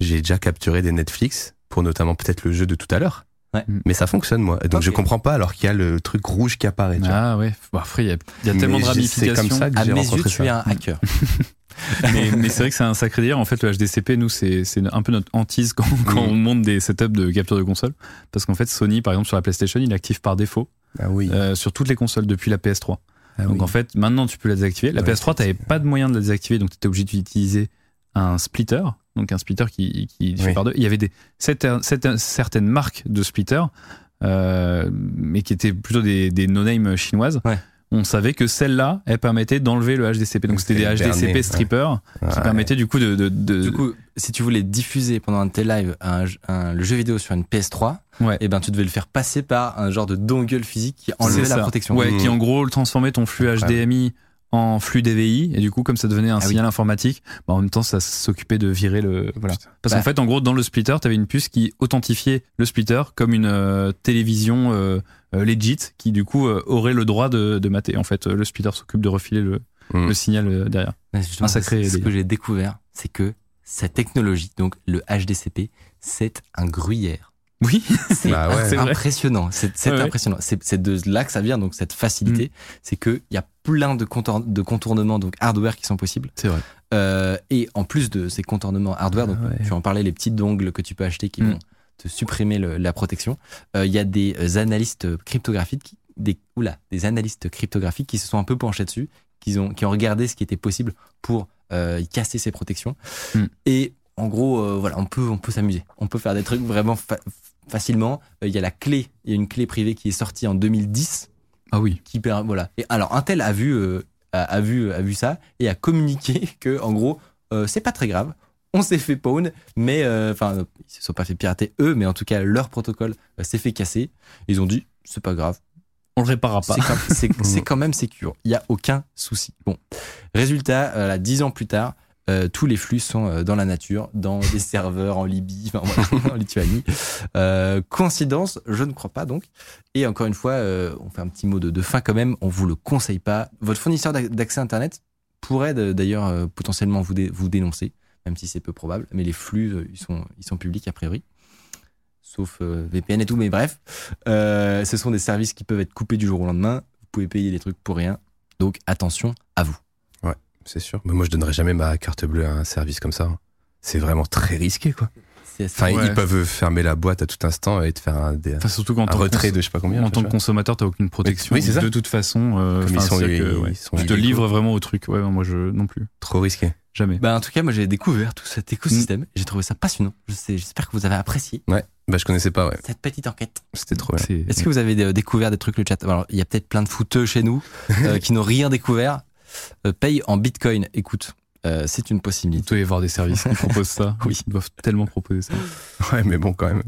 j'ai déjà capturé des Netflix pour notamment peut-être le jeu de tout à l'heure. Ouais. Mais ça fonctionne, moi. Donc je comprends pas alors qu'il y a le truc rouge qui apparaît. tu vois. Ah ouais. Bon, après, il y a, il y a tellement de j'ai- c'est ramifications. comme ça que À j'ai mes yeux, rencontré tu es ça. un hacker. [LAUGHS] mais, mais c'est vrai que c'est un sacré délire. En fait, le HDCP, nous, c'est un peu notre hantise quand, quand Mm. on monte des setups de capture de console. Parce qu'en fait, Sony, par exemple, sur la PlayStation, il active par défaut Ah oui. euh, sur toutes les consoles depuis la PS3. Ah Donc oui. en fait, maintenant, tu peux la désactiver. La Ouais, PS3, tu n'avais pas de moyen de la désactiver, donc tu étais obligé d'utiliser un splitter. Donc un splitter qui, qui fait par deux. Il y avait des, certaines, certaines- certaines marques de splitter, euh, mais qui étaient plutôt des, des no-name chinoises. Ouais. On savait que celle-là, elle permettait d'enlever le HDCP. Donc c'était des HDCP ouais. strippers qui Ouais. permettaient du coup de. de, de- Du coup, si tu voulais diffuser pendant un tes un, un- le jeu vidéo sur une PS3, Ouais. et ben tu devais le faire passer par un genre de dongle physique qui enlevait la protection. Ouais, Mmh. qui en gros transformait ton flux. HDMI en flux DVI et du coup comme ça devenait un Ah oui. signal informatique, bah, en même temps ça s'occupait de virer le voilà. Putain. Parce Bah. qu'en fait en gros dans le splitter, tu avais une puce qui authentifiait le splitter comme une euh, télévision euh, euh, legit qui du coup euh, aurait le droit de, de mater. En fait, le splitter s'occupe de refiler le, Mm. le signal derrière. Un sacré c'est- Ce que j'ai découvert, c'est que cette technologie, donc le HDCP, c'est un gruyère. Oui, C'est Bah ouais. Impressionnant. C'est Ouais, impressionnant. C'est de là que ça vient, donc cette facilité. Mm. C'est qu'il y a plein de, contour- de contournements donc hardware qui sont possibles. c'est vrai. Euh, et en plus de ces contournements hardware, donc Ah ouais. tu en parlais, les petits dongles que tu peux acheter qui Mm. vont te supprimer le- la protection. Euh, Il y a des euh, analystes cryptographiques, qui- des, oula, des analystes cryptographiques qui se sont un peu penchés dessus, qui ont, qui ont regardé ce qui était possible pour euh, casser ces protections. Mm. Et en gros, euh, voilà, on peut, on peut s'amuser. On peut faire des trucs vraiment fa- facilement. Euh, Il y a la clé, il y a une clé privée qui est sortie en 2010 Ah oui. qui voilà. Et alors Intel a vu euh, a, a vu a vu ça et a communiqué [LAUGHS] que en gros euh, c'est pas très grave. On s'est fait pawn, mais enfin euh, ils se sont pas fait pirater eux, mais en tout cas leur protocole euh, s'est fait casser. Ils ont dit c'est pas grave, On le réparera pas. c'est quand, [LAUGHS] même sécure. Il y a aucun souci. Bon, résultat, euh, là, dix ans plus tard. Euh, tous les flux sont euh, dans la nature, dans des serveurs en Libye, enfin, [LAUGHS] en Lituanie. Euh, coïncidence, je ne crois pas donc. Et encore une fois, on fait un petit mot de, de fin quand même. On vous le conseille pas. Votre fournisseur d'ac- d'accès Internet pourrait d'ailleurs potentiellement vous, vous dénoncer, même si c'est peu probable. Mais les flux, ils sont, ils sont publics a priori. Sauf VPN et tout, mais bref. Ce sont des services qui peuvent être coupés du jour au lendemain. Vous pouvez payer des trucs pour rien. Donc attention à vous. C'est sûr. Mais moi, je donnerais jamais ma carte bleue à un service comme ça. hein. C'est vraiment très risqué, quoi. C'est- Enfin, Ouais. ils peuvent fermer la boîte à tout instant et te faire un, des- Enfin, surtout quand un tant que retrait de je sais pas combien. en tu tant que consommateur, t'as aucune protection. Oui, c'est ça. De toute façon, euh, Comme ils sont- que, ils sont tu te livres vraiment au truc. Ouais, moi, je non plus, Trop risqué. jamais. Bah, en tout cas, moi j'ai découvert tout cet écosystème. J'ai trouvé ça passionnant. Je sais- J'espère que vous avez apprécié Ouais. Bah, je connaissais pas, ouais. cette petite enquête. C'était trop bien. Est-ce que vous avez euh, découvert des trucs le chat? Alors, il y a peut-être plein de fouteux chez nous euh, [LAUGHS] qui n'ont rien découvert. Euh, paye en bitcoin. Écoute, euh, c'est une Vous possibilité. devez voir des services qui [LAUGHS] proposent ça. Oui. Ils doivent tellement proposer ça. Ouais, mais bon, quand même.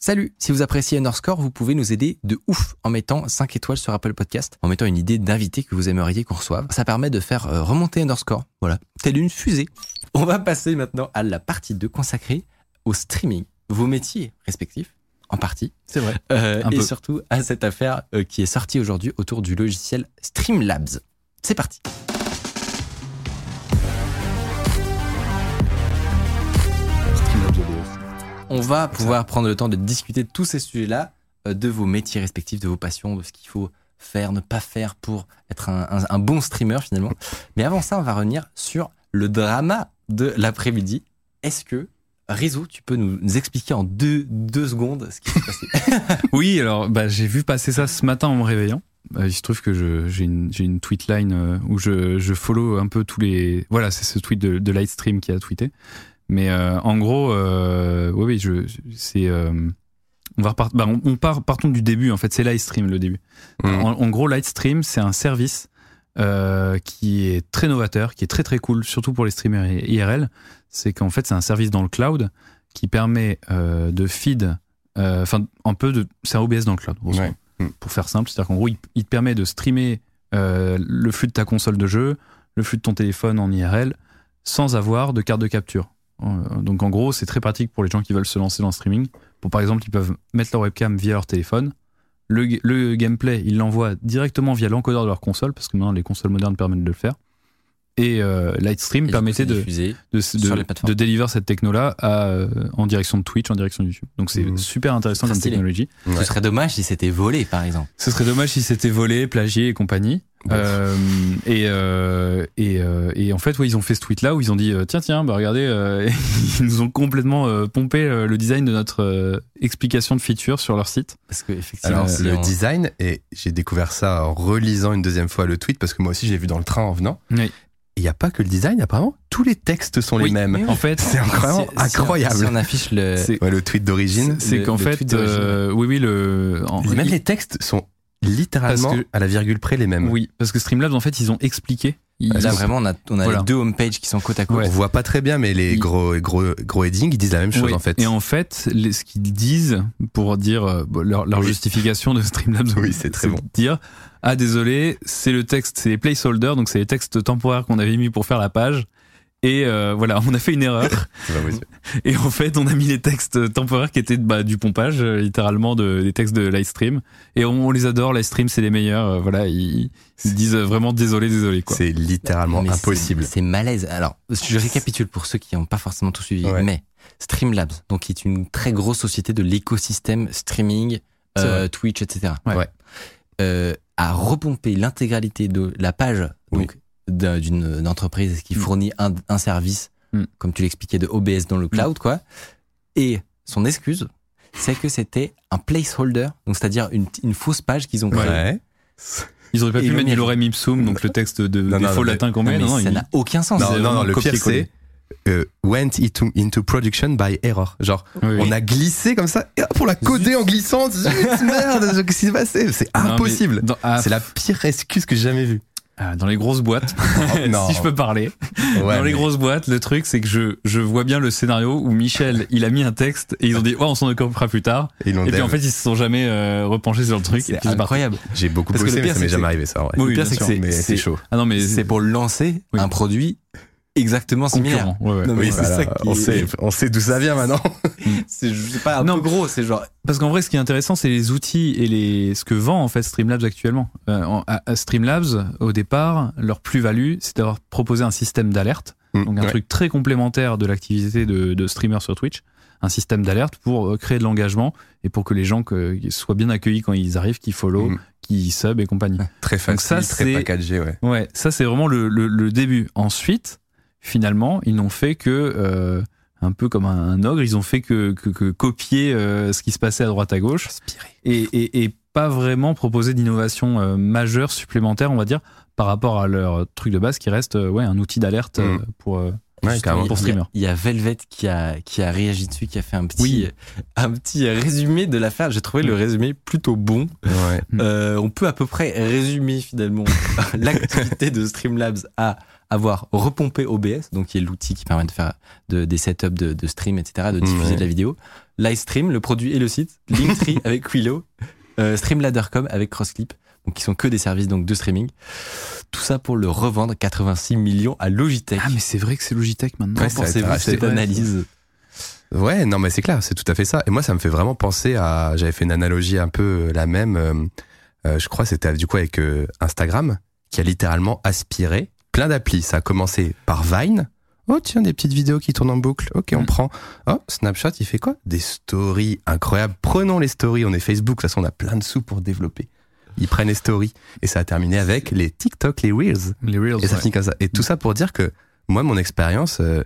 Salut, si vous appréciez Underscore, vous pouvez nous aider de ouf en mettant 5 étoiles sur Apple Podcast, en mettant une idée d'invité que vous aimeriez qu'on reçoive. Ça permet de faire euh, remonter Underscore, voilà, telle une fusée. On va passer maintenant à la partie 2 consacrée au streaming, vos métiers respectifs, en partie, C'est vrai. euh, et peu. surtout à cette affaire euh, qui est sortie aujourd'hui autour du logiciel Streamlabs. C'est parti. On va pouvoir prendre le temps de discuter de tous ces sujets-là, euh, de vos métiers respectifs, de vos passions, de ce qu'il faut faire, ne pas faire pour être un, un- un bon streamer finalement. Mais avant ça, on va revenir sur le drama de l'après-midi. Est-ce que, Rizzo, tu peux nous, nous expliquer en deux, deux secondes ce qui s'est passé? [LAUGHS] Oui, alors bah, j'ai vu passer ça ce matin en me réveillant. Euh, il se trouve que j'ai une, une tweet line euh, où je, je follow un peu tous les. Voilà, c'est ce tweet de, de Lightstream qui a tweeté. Mais euh, en gros, euh, oui, oui, c'est. euh, on va repart, bah, on, on part partons du début en fait, c'est Lightstream le début. Mm. En, en gros, Lightstream c'est un service qui est très novateur, qui est très très cool, surtout pour les streamers IRL. C'est qu'en fait c'est un service dans le cloud qui permet de feed, enfin un peu de, c'est un OBS dans le cloud. grosso Ouais. Pour faire simple, c'est-à-dire qu'en gros il, te permet de streamer euh, le flux de ta console de jeu, le flux de ton téléphone en IRL, sans avoir de carte de capture. Euh, Donc en gros, c'est très pratique pour les gens qui veulent se lancer dans le streaming. Pour par exemple, ils peuvent mettre leur webcam via leur téléphone. Le gameplay, ils l'envoient directement via l'encodeur de leur console, parce que maintenant les consoles modernes permettent de le faire. Et euh, Lightstream Et permettait de, de, de, les plateformes. de délivrer cette techno-là euh, en direction de Twitch, en direction de YouTube. Donc c'est Mhm. super intéressant comme technologie. Ouais. Ce serait dommage si c'était volé, par exemple. Ce serait dommage si c'était volé, plagié et compagnie. Ouais. Euh, et, euh, et, euh, et en fait, ouais, ils ont fait ce tweet là où ils ont dit tiens, tiens, bah regardez, euh, [LAUGHS] ils nous ont complètement euh, pompé euh, le design de notre euh, explication de feature sur leur site. Parce que effectivement, Alors, le design, et j'ai découvert ça en relisant une deuxième fois le tweet, parce que moi aussi, j'ai vu dans le train en venant. Oui. Il n'y a pas que le design, apparemment, tous les textes sont les Oui, mêmes. En fait, C'est incroyable, si- on- incroyable. Si on affiche le. c'est Ouais, le tweet d'origine. c'est qu'en fait, euh, oui, oui, le. en- Même il- les textes sont littéralement que- à la virgule près les mêmes. Oui, parce que Streamlabs, en fait, ils ont expliqué. Ils- Là, vraiment, on a, on a Voilà. les deux homepages qui sont côte à côte. Ouais. On voit pas très bien, mais les gros, gros, gros headings, ils disent la même chose Oui. en fait. Et en fait, les- ce qu'ils disent pour dire euh, leur, leur Oui. justification de Streamlabs, Oui, c'est très bon. Dire ah désolé, c'est le texte, c'est les placeholders, donc c'est les textes temporaires qu'on avait mis pour faire la page. Et euh, voilà, [LAUGHS] on a fait une erreur. [LAUGHS] [LAUGHS] Et en fait, on a mis les textes temporaires qui étaient bah, du pompage, euh, littéralement de, des textes de Livestream. Et on, on les adore, Livestream, c'est les meilleurs. euh, voilà, ils, ils disent vraiment désolé, désolé quoi. C'est littéralement Mais impossible. C'est malaise. Alors, je récapitule pour ceux qui n'ont pas forcément tout suivi. Ouais. Mais Streamlabs, donc qui est une très grosse société de l'écosystème streaming, euh, Twitch, etc. Ouais. Ouais. Euh, a repompé l'intégralité de la page donc d'un- d'une entreprise qui Mm. fournit un, un service, Mm. comme tu l'expliquais, de OBS dans le cloud, quoi. Et son excuse, c'est que c'était un placeholder, donc c'est-à-dire une, une fausse page qu'ils ont créée. Ouais. Ils auraient pas Et pu le mettre lorem ipsum, donc le texte de Non, des non, latins qu'on Non, met. ça n'a aucun sens. Non, non, le pire copier-coller. c'est euh, went into, into production by error. Genre, Oui, oui. on a glissé comme ça, et hop, on l'a codé en glissant. [LAUGHS] Merde, qu'est-ce qui s'est passé C'est impossible. dans- ah, C'est la pire excuse que j'ai jamais vue. ah, dans les grosses boîtes, [LAUGHS] non. si je peux parler. Ouais, dans les mais- grosses boîtes, le truc, c'est que je, je vois bien le scénario où Michel, il a mis un texte et ils ont dit, ouais, on s'en occupera plus tard. Et puis en fait, ils se sont jamais euh, repenchés sur le truc. C'est incroyable. j'ai beaucoup Parce que bossé, mais ça m'est c'est jamais arrivé ça. en vrai. Oui, le pire, c'est que c'est chaud. Ah non, mais c'est pour lancer Oui. un produit exactement similaire. Ouais, ouais. Non, mais Oui, c'est voilà, ça qui on est- sait, on sait d'où ça vient maintenant. [LAUGHS] C'est pas un Non. peu gros, c'est genre. Parce qu'en vrai, ce qui est intéressant, c'est les outils et les ce que vend en fait Streamlabs actuellement. Euh, à, Streamlabs, au départ, leur plus-value, c'est d'avoir proposé un système d'alerte, donc un Ouais. truc très complémentaire de l'activité de, de streamer sur Twitch, un système d'alerte pour euh, créer de l'engagement et pour que les gens que, soient bien accueillis quand ils arrivent, qu'ils follow, Mm. qu'ils sub et compagnie. Très facile, ça, très c'est- packagé, ouais. Ouais, ça c'est vraiment le, le, le début. Ensuite, finalement, ils n'ont fait que euh, un peu comme un, un ogre, ils ont fait que, que, que copier euh, ce qui se passait à droite à gauche et, et, et pas vraiment proposer d'innovation euh, majeure supplémentaire, on va dire, par rapport à leur truc de base qui reste euh, ouais un outil d'alerte Mm. pour euh, Ouais, pour il y a- streamer. Il y a Velvet qui a, qui a réagi dessus, qui a fait un petit, Oui. un petit résumé de l'affaire. J'ai trouvé le résumé plutôt bon. Ouais. Mm. Euh, on peut à peu près résumer finalement [LAUGHS] l'activité de Streamlabs à avoir repompé OBS, donc qui est l'outil qui permet de faire de, des setups de, de stream, etc., de diffuser Ouais. de la vidéo. Livestream, le produit et le site. Linktree [LAUGHS] avec Willow. Euh, Streamladder.com avec Crossclip. Donc qui sont que des services donc de streaming. Tout ça pour le revendre 86 millions à Logitech. Ah mais c'est vrai que c'est Logitech maintenant. Ouais, pensez-vous cette analyse Ouais, non, mais c'est clair, c'est tout à fait ça. Et moi, ça me fait vraiment penser à. J'avais fait une analogie un peu euh, la même. euh, je crois c'était du coup avec euh, Instagram, qui a littéralement aspiré plein d'applis. Ça a commencé par Vine. Oh tiens, des petites vidéos qui tournent en boucle. Ok, on prend. Oh, Snapchat, il fait quoi? Des stories incroyables. Prenons les stories. On est Facebook. De toute façon, on a plein de sous pour développer. Ils prennent les stories. Et ça a terminé avec les TikTok, les Reels. Les Reels. Et ça ouais. finit comme ça. Et tout ça pour dire que moi, mon expérience, euh,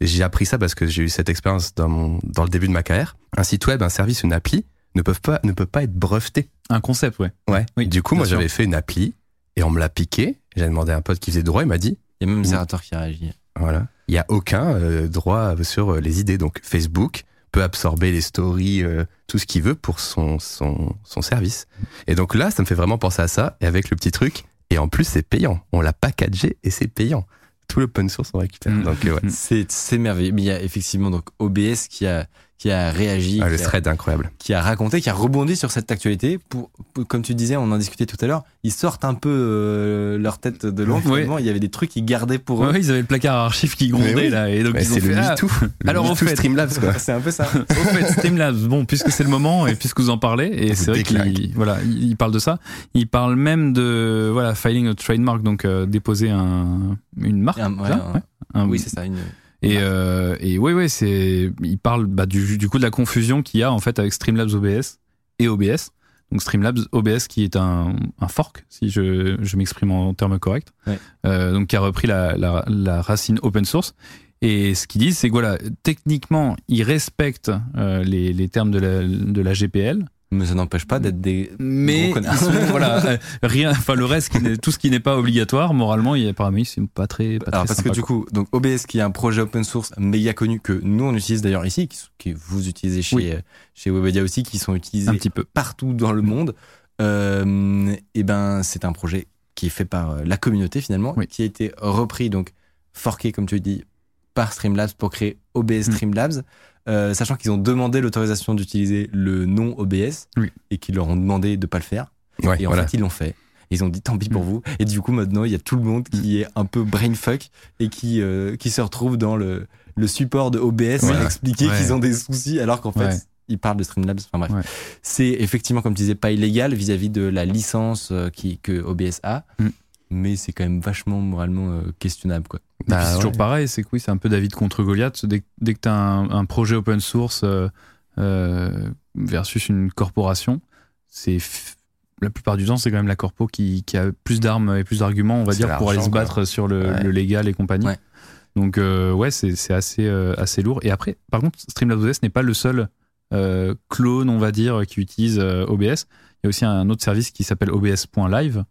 j'ai appris ça parce que j'ai eu cette expérience dans, mon, dans le début de ma carrière. Un site web, un service, une appli ne peuvent pas, ne peut pas être breveté. Un concept, ouais. Ouais. Oui, du coup, moi, j'avais fait une appli et on me l'a piqué. J'ai demandé à un pote qui faisait droit, il m'a dit, Il y a même Mm. Zerator qui a réagi. voilà, il y a aucun euh, droit sur euh, les idées. Donc, Facebook peut absorber les stories, euh, tout ce qu'il veut pour son, son, son service. Et donc là, ça me fait vraiment penser à ça, et avec le petit truc, et en plus c'est payant. On l'a packagé et c'est payant. Tout l'open source on récupère. Mm. Donc euh, ouais. [LAUGHS] C'est c'est merveilleux. Mais il y a effectivement donc OBS qui a qui a réagi, Ah, le qui, a, thread incroyable. qui a raconté, qui a rebondi sur cette actualité. Pour, pour- comme tu disais, on en discutait tout à l'heure. Ils sortent un peu euh, leur tête de l'ombre. Finalement, il y avait des trucs qu'ils gardaient pour eux. Ouais, ils avaient le placard à archives qui grondait oui. là, et donc ils ont le fait, ah. Le alors, au fait- Streamlabs quoi. [LAUGHS] C'est un peu ça. Au fait, Streamlabs, bon, puisque c'est le moment et puisque vous en parlez, et c'est vrai qu'il voilà, il il parle de ça. Il parle même de voilà, filing a trademark, donc euh, déposer un, une marque. Un- ouais, un- Ouais. Un- oui, c'est ça. Une... Et, euh, et oui, oui, c'est. Il parle bah, du, du coup de la confusion qu'il y a en fait avec Streamlabs OBS et OBS. Donc Streamlabs OBS qui est un, un fork, si je, je m'exprime en termes corrects, Ouais. euh, donc qui a repris la, la, la racine open source. Et ce qu'ils disent, c'est que voilà, techniquement, ils respectent euh, les, les termes de la, de la GPL, Mais ça n'empêche pas d'être des. mais Gros sont- voilà, [LAUGHS] euh, rien, enfin le reste, qui tout ce qui n'est pas obligatoire, moralement, il apparemment, c'est pas très, pas Alors très parce que du quoi. coup, donc OBS qui est un projet open source méga connu que nous on utilise d'ailleurs ici, qui, qui vous utilisez chez Oui. euh, chez Webedia aussi, qui sont utilisés un petit peu. partout dans le monde. Euh, et ben c'est un projet qui est fait par la communauté finalement, Oui. qui a été repris donc forqué comme tu dis par Streamlabs pour créer OBS Mm. Streamlabs, euh, sachant qu'ils ont demandé l'autorisation d'utiliser le nom OBS Oui. et qu'ils leur ont demandé de pas le faire. Ouais, Et en voilà. fait, ils l'ont fait. Ils ont dit tant pis pour Mm. vous. Et du coup, maintenant, il y a tout le monde qui est un peu brainfuck et qui, euh, qui se retrouve dans le, le support de OBS Ouais. à expliquer Ouais. qu'ils ont des soucis alors qu'en fait, ils parlent de Streamlabs. Enfin bref. C'est effectivement, comme tu disais, pas illégal vis-à-vis de la licence euh, qui, que OBS a. Mm. Mais c'est quand même vachement moralement euh, questionnable, quoi. Bah, c'est ouais. toujours pareil, c'est que oui, c'est un peu David contre Goliath. Dès, dès que tu as un, un projet open source euh, euh, versus une corporation, c'est la plupart du temps, c'est quand même la corpo qui, qui a plus d'armes et plus d'arguments, on va dire, pour aller se quoi. battre sur le, Ouais. le légal et compagnie. Ouais. Donc euh, ouais, c'est assez, assez lourd. Et après, par contre, Streamlabs OS n'est pas le seul clone, on va dire, qui utilise OBS. Il y a aussi un autre service qui s'appelle OBS.live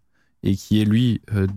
et qui est lui euh,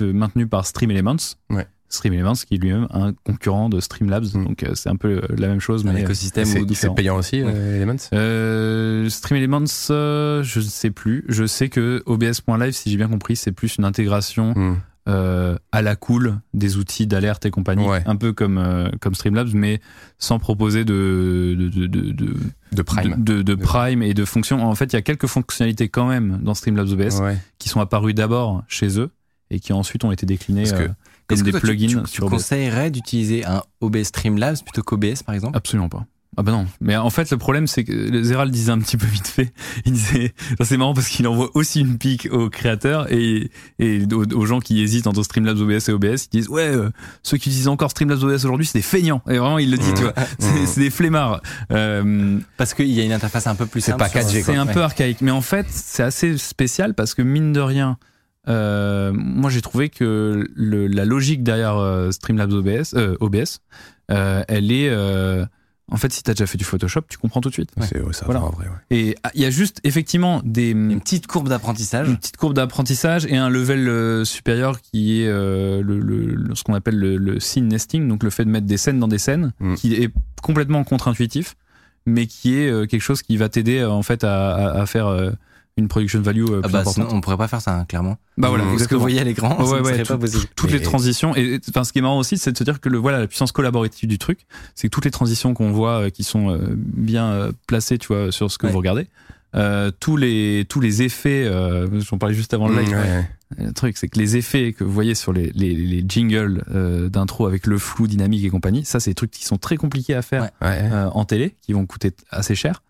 maintenu par Stream Elements. Ouais. Stream Elements qui est lui-même un concurrent de Streamlabs. Mm. Donc euh, c'est un peu euh, la même chose. Un mais, écosystème C'est payant aussi, Ouais. euh, Elements? Euh, Stream Elements, je ne sais plus. Je sais que OBS.live, si j'ai bien compris, c'est plus une intégration euh, à la cool des outils d'alerte et compagnie, Ouais. un peu comme comme Streamlabs, mais sans proposer de de de, de, de- Prime. de, de- de prime et de fonctions. En fait, il y a quelques fonctionnalités quand même dans Streamlabs OBS Ouais. qui sont apparues d'abord chez eux et qui ensuite ont été déclinées que- euh, comme Est-ce que des toi, tu- plugins tu, tu OBS. conseillerais d'utiliser un OBS Streamlabs plutôt qu'OBS, par exemple? Absolument pas. Ah bah non. Mais en fait, le problème, c'est que Zera le disait un petit peu vite fait. [LAUGHS] Il disait, c'est marrant parce qu'il envoie aussi une pique aux créateurs et, et aux, aux gens qui hésitent entre Streamlabs OBS et OBS. Ils disent, ouais, euh, ceux qui utilisent encore Streamlabs OBS aujourd'hui, c'est des feignants. Et vraiment, il le dit, Mmh. tu vois. C'est c'est des flemmards. Euh, Parce qu'il y a une interface un peu plus C'est simple. 4G, c'est un Ouais. peu archaïque. Mais en fait, c'est assez spécial parce que mine de rien, euh, moi j'ai trouvé que le, la logique derrière euh, Streamlabs OBS, euh, OBS euh, elle est. en fait, si tu as déjà fait du Photoshop, tu comprends tout de suite. C'est ouais, ça Voilà. va en vrai. ouais. Et ah, il y a juste effectivement des, Une petite courbe d'apprentissage. une petite courbe d'apprentissage et un level euh, supérieur qui est euh, le, le- le- ce qu'on appelle le, le scene nesting, donc le fait de mettre des scènes dans des scènes, Mm. qui est complètement contre-intuitif, mais qui est euh, quelque chose qui va t'aider euh, en fait à, à- à faire euh, une production value euh, Ah plus bah, importante. sinon, on pourrait pas faire ça, hein, clairement. Bah voilà, Mmh. Ce que vous voyez à l'écran, Ouais, ouais, serait tout- pas possible. toutes Mais- les transitions et enfin ce qui est marrant aussi c'est de se dire que le voilà la puissance collaborative du truc c'est que toutes les transitions qu'on voit euh, qui sont euh, bien placées tu vois sur ce que Ouais. vous regardez euh, tous les tous les effets j'en parlais juste avant le live Mmh, le truc c'est que les effets que vous voyez sur les les, les jingles d'intro avec le flou dynamique et compagnie ça c'est des trucs qui sont très compliqués à faire en télé qui vont coûter assez cher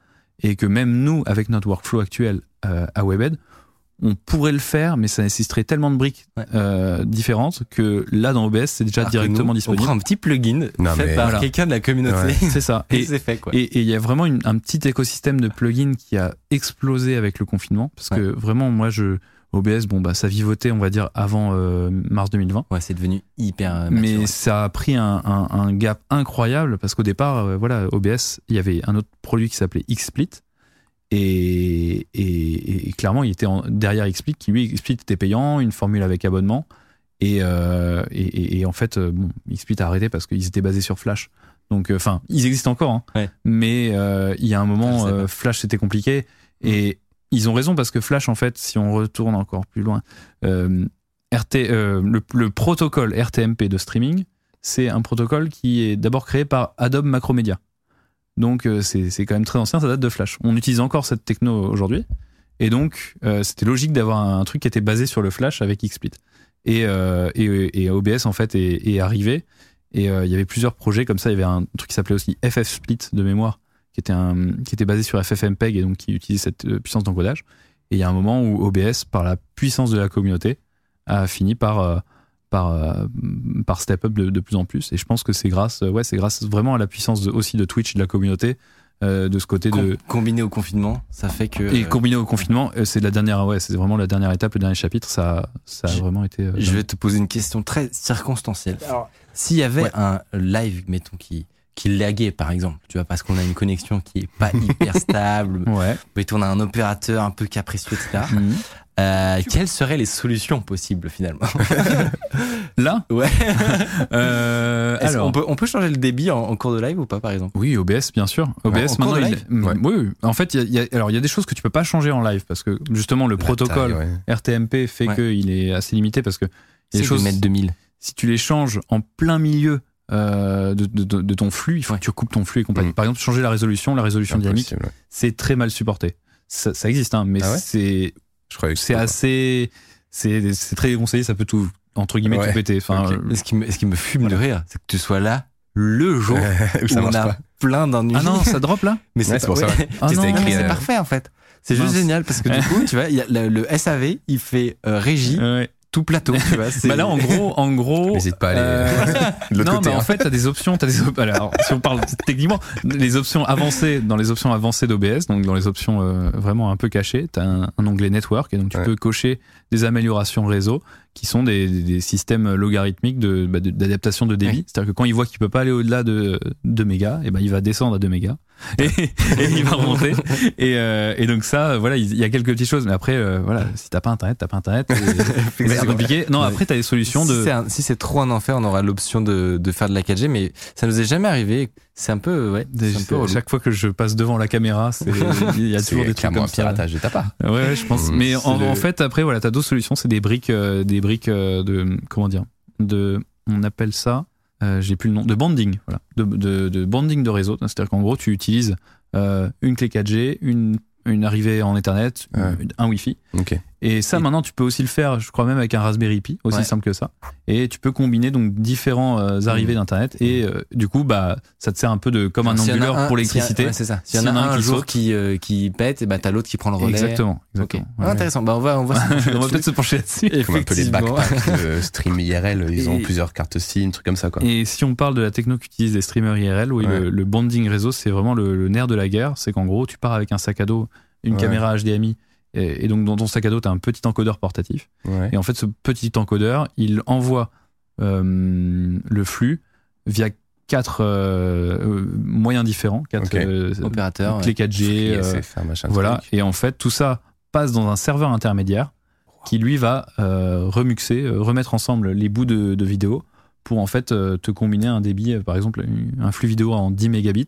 et que même nous avec notre workflow actuel euh, à Webed on pourrait le faire mais ça nécessiterait tellement de briques Ouais. euh, différentes que là dans OBS c'est déjà Alors directement nous, On disponible prend un petit plugin Non, fait mais- par Voilà. quelqu'un de la communauté. Ouais. c'est ça Et et c'est fait, quoi. et et il y a vraiment une- un petit écosystème de plugins qui a explosé avec le confinement parce que vraiment moi je OBS bon bah ça vivotait on va dire avant euh, mars 2020 Ouais, c'est devenu hyper euh, mature. mais ça a pris un, un- un gap incroyable parce qu'au départ, euh, voilà, OBS, il y avait un autre produit qui s'appelait XSplit. Et, et, et clairement, il était en- derrière XSplit, qui lui, XSplit était payant, une formule avec abonnement. Et, euh, et, et- et en fait, bon, XSplit a arrêté parce qu'ils étaient basés sur Flash. Donc, enfin, ils existent encore, hein. Ouais. mais il y a un moment. Flash c'était compliqué et ils ont raison parce que Flash, en fait, si on retourne encore plus loin, euh, RT, euh, le, le protocole RTMP de streaming, c'est un protocole qui est d'abord créé par Adobe Macromedia. Donc euh, c'est quand même très ancien, ça date de Flash. On utilise encore cette techno aujourd'hui. Et donc c'était logique d'avoir un truc qui était basé sur le Flash avec XSplit. Et, et, OBS en fait est, est arrivé. Et il y avait plusieurs projets comme ça. Il y avait un truc qui s'appelait aussi FFSplit de mémoire, qui était, un, qui était basé sur FFmpeg et donc qui utilisait cette euh, puissance d'encodage. Et il y a un moment où OBS, par la puissance de la communauté, a fini par, euh, par, euh, par step up de, de plus en plus. Et je pense que c'est grâce, ouais, c'est grâce vraiment à la puissance de, aussi de Twitch et de la communauté, euh, de ce côté Com- de. combiné au confinement, ça fait que. Et combiné au confinement, euh, c'est la dernière, ouais, c'est vraiment la dernière étape, le dernier chapitre. Ça, ça a Je- vraiment été. euh, Je vais te poser une question très circonstancielle. S'il y avait Ouais. un live, mettons, qui, qui laguait, par exemple, tu vois, parce qu'on a une connexion qui est pas [LAUGHS] hyper stable, Ouais. mettons, on a un opérateur un peu capricieux, etc. Mhm. Euh, quelles seraient les solutions possibles, finalement [LAUGHS] Là, Ouais. euh, alors. qu'on peut, on peut changer le débit en, en cours de live ou pas, par exemple? Oui, OBS, bien sûr. OBS, en cours maintenant, de il- live Ouais. oui, oui. En fait, il y a- il y, a, alors il y a des choses que tu peux pas changer en live parce que justement le La protocole taille, ouais. RTMP fait Ouais. qu'il est assez limité parce que C'est choses. de mettre 2000. Si tu les changes en plein milieu euh, de, de- de- de ton flux, il faut que tu coupes ton flux et compagnie. Mm. Par exemple, changer la résolution, la résolution dynamique, ouais. c'est très mal supporté. Ça, ça existe, hein, mais Ah ouais c'est assez, c'est très déconseillé. Ça peut tout entre guillemets Ouais. tout péter. Enfin, euh, Ce qui me, ce qui me fume de rire, c'est que tu sois là le jour [LAUGHS] Où on a pas. plein d'ennuis. ah non, ça drop là. [LAUGHS] mais c'est pour ça. Ah c'est euh, parfait en fait. C'est juste génial parce que du [LAUGHS] coup, tu vois, il y a le, le SAV, il fait euh, régie Ouais. Tout plateau, tu vois. Bah là, en [LAUGHS] gros, en gros. N'hésite pas à aller euh, [LAUGHS] l'autre non, côté. mais en hein. fait, t'as des options. As des op- Alors, si on parle techniquement, les options avancées, dans les options avancées d'OBS, donc dans les options euh, vraiment un peu cachées, t'as un, un onglet Network et donc tu Ouais. peux cocher des améliorations réseau qui sont des, des- systèmes logarithmiques de- bah, de- d'adaptation de, débit. Ouais. C'est-à-dire que quand il voit qu'il peut pas aller au-delà de 2 mégas, et ben il va descendre à 2 mégas et, et il va remonter. [LAUGHS] Et, euh, et donc ça, voilà, il y a quelques petites choses. Mais après, euh, voilà, si t'as pas internet, t'as pas internet. et- et [LAUGHS] c'est compliqué. Non, après t'as des solutions si de. c'est si c'est trop un enfer, on aura l'option de, de faire de la 4G, mais ça nous est jamais arrivé. C'est un peu, ouais, Des- c'est un peu relou. chaque fois que je passe devant la caméra, c'est- [LAUGHS] il y a toujours des trucs comme un ça. piratage de ta part. Ouais, ouais, je pense. Mmh, Mais en, c'est le- en fait, après, voilà, t'as d'autres solutions. C'est des briques, euh, des briques euh, de comment dire, de, on appelle ça, euh, j'ai plus le nom, de banding, voilà, de, de, de banding de réseau. C'est-à-dire qu'en gros, tu utilises euh, une clé 4G, une une arrivée en Ethernet, Ouais. un Wi-Fi. Ok. Et ça, Et- maintenant, tu peux aussi le faire, je crois même avec un Raspberry Pi, aussi Ouais. simple que ça. Et tu peux combiner donc différents euh, arrivées d'Internet. Et euh, du coup, bah, ça te sert un peu de comme un un- pour l'électricité. ouais, c'est ça. S'il y en a un, qui jour saute. qui, euh, qui pète, et bah, t'as l'autre qui prend le relais. Exactement. Ok. exactement. Ah, Ouais, ouais. intéressant. Bah, on va, on va, se [LAUGHS] pencher on va là-dessus. peut-être se pencher là-dessus. Comme un peu les backpacks euh, stream IRL, [LAUGHS] ils ont Et- plusieurs cartes SIM, trucs comme ça, quoi. Et si on parle de la techno qu'utilisent les streamers IRL, oui, Ouais. le, le bonding réseau, c'est vraiment le, le nerf de la guerre. C'est qu'en gros, tu pars avec un sac à dos, une Ouais. caméra HDMI, et, et donc dans ton sac à dos, tu as un petit encodeur portatif. Ouais. Et en fait, ce petit encodeur, il envoie euh, le flux via quatre euh, euh, moyens différents, quatre Ok. euh, Opérateur. clés 4G. euh, SFR, machin, voilà. truc. Et en fait, tout ça passe dans un serveur intermédiaire qui lui va euh, remuxer, remettre ensemble les bouts de, de vidéo pour en fait euh, te combiner un débit, par exemple un flux vidéo en 10 mégabits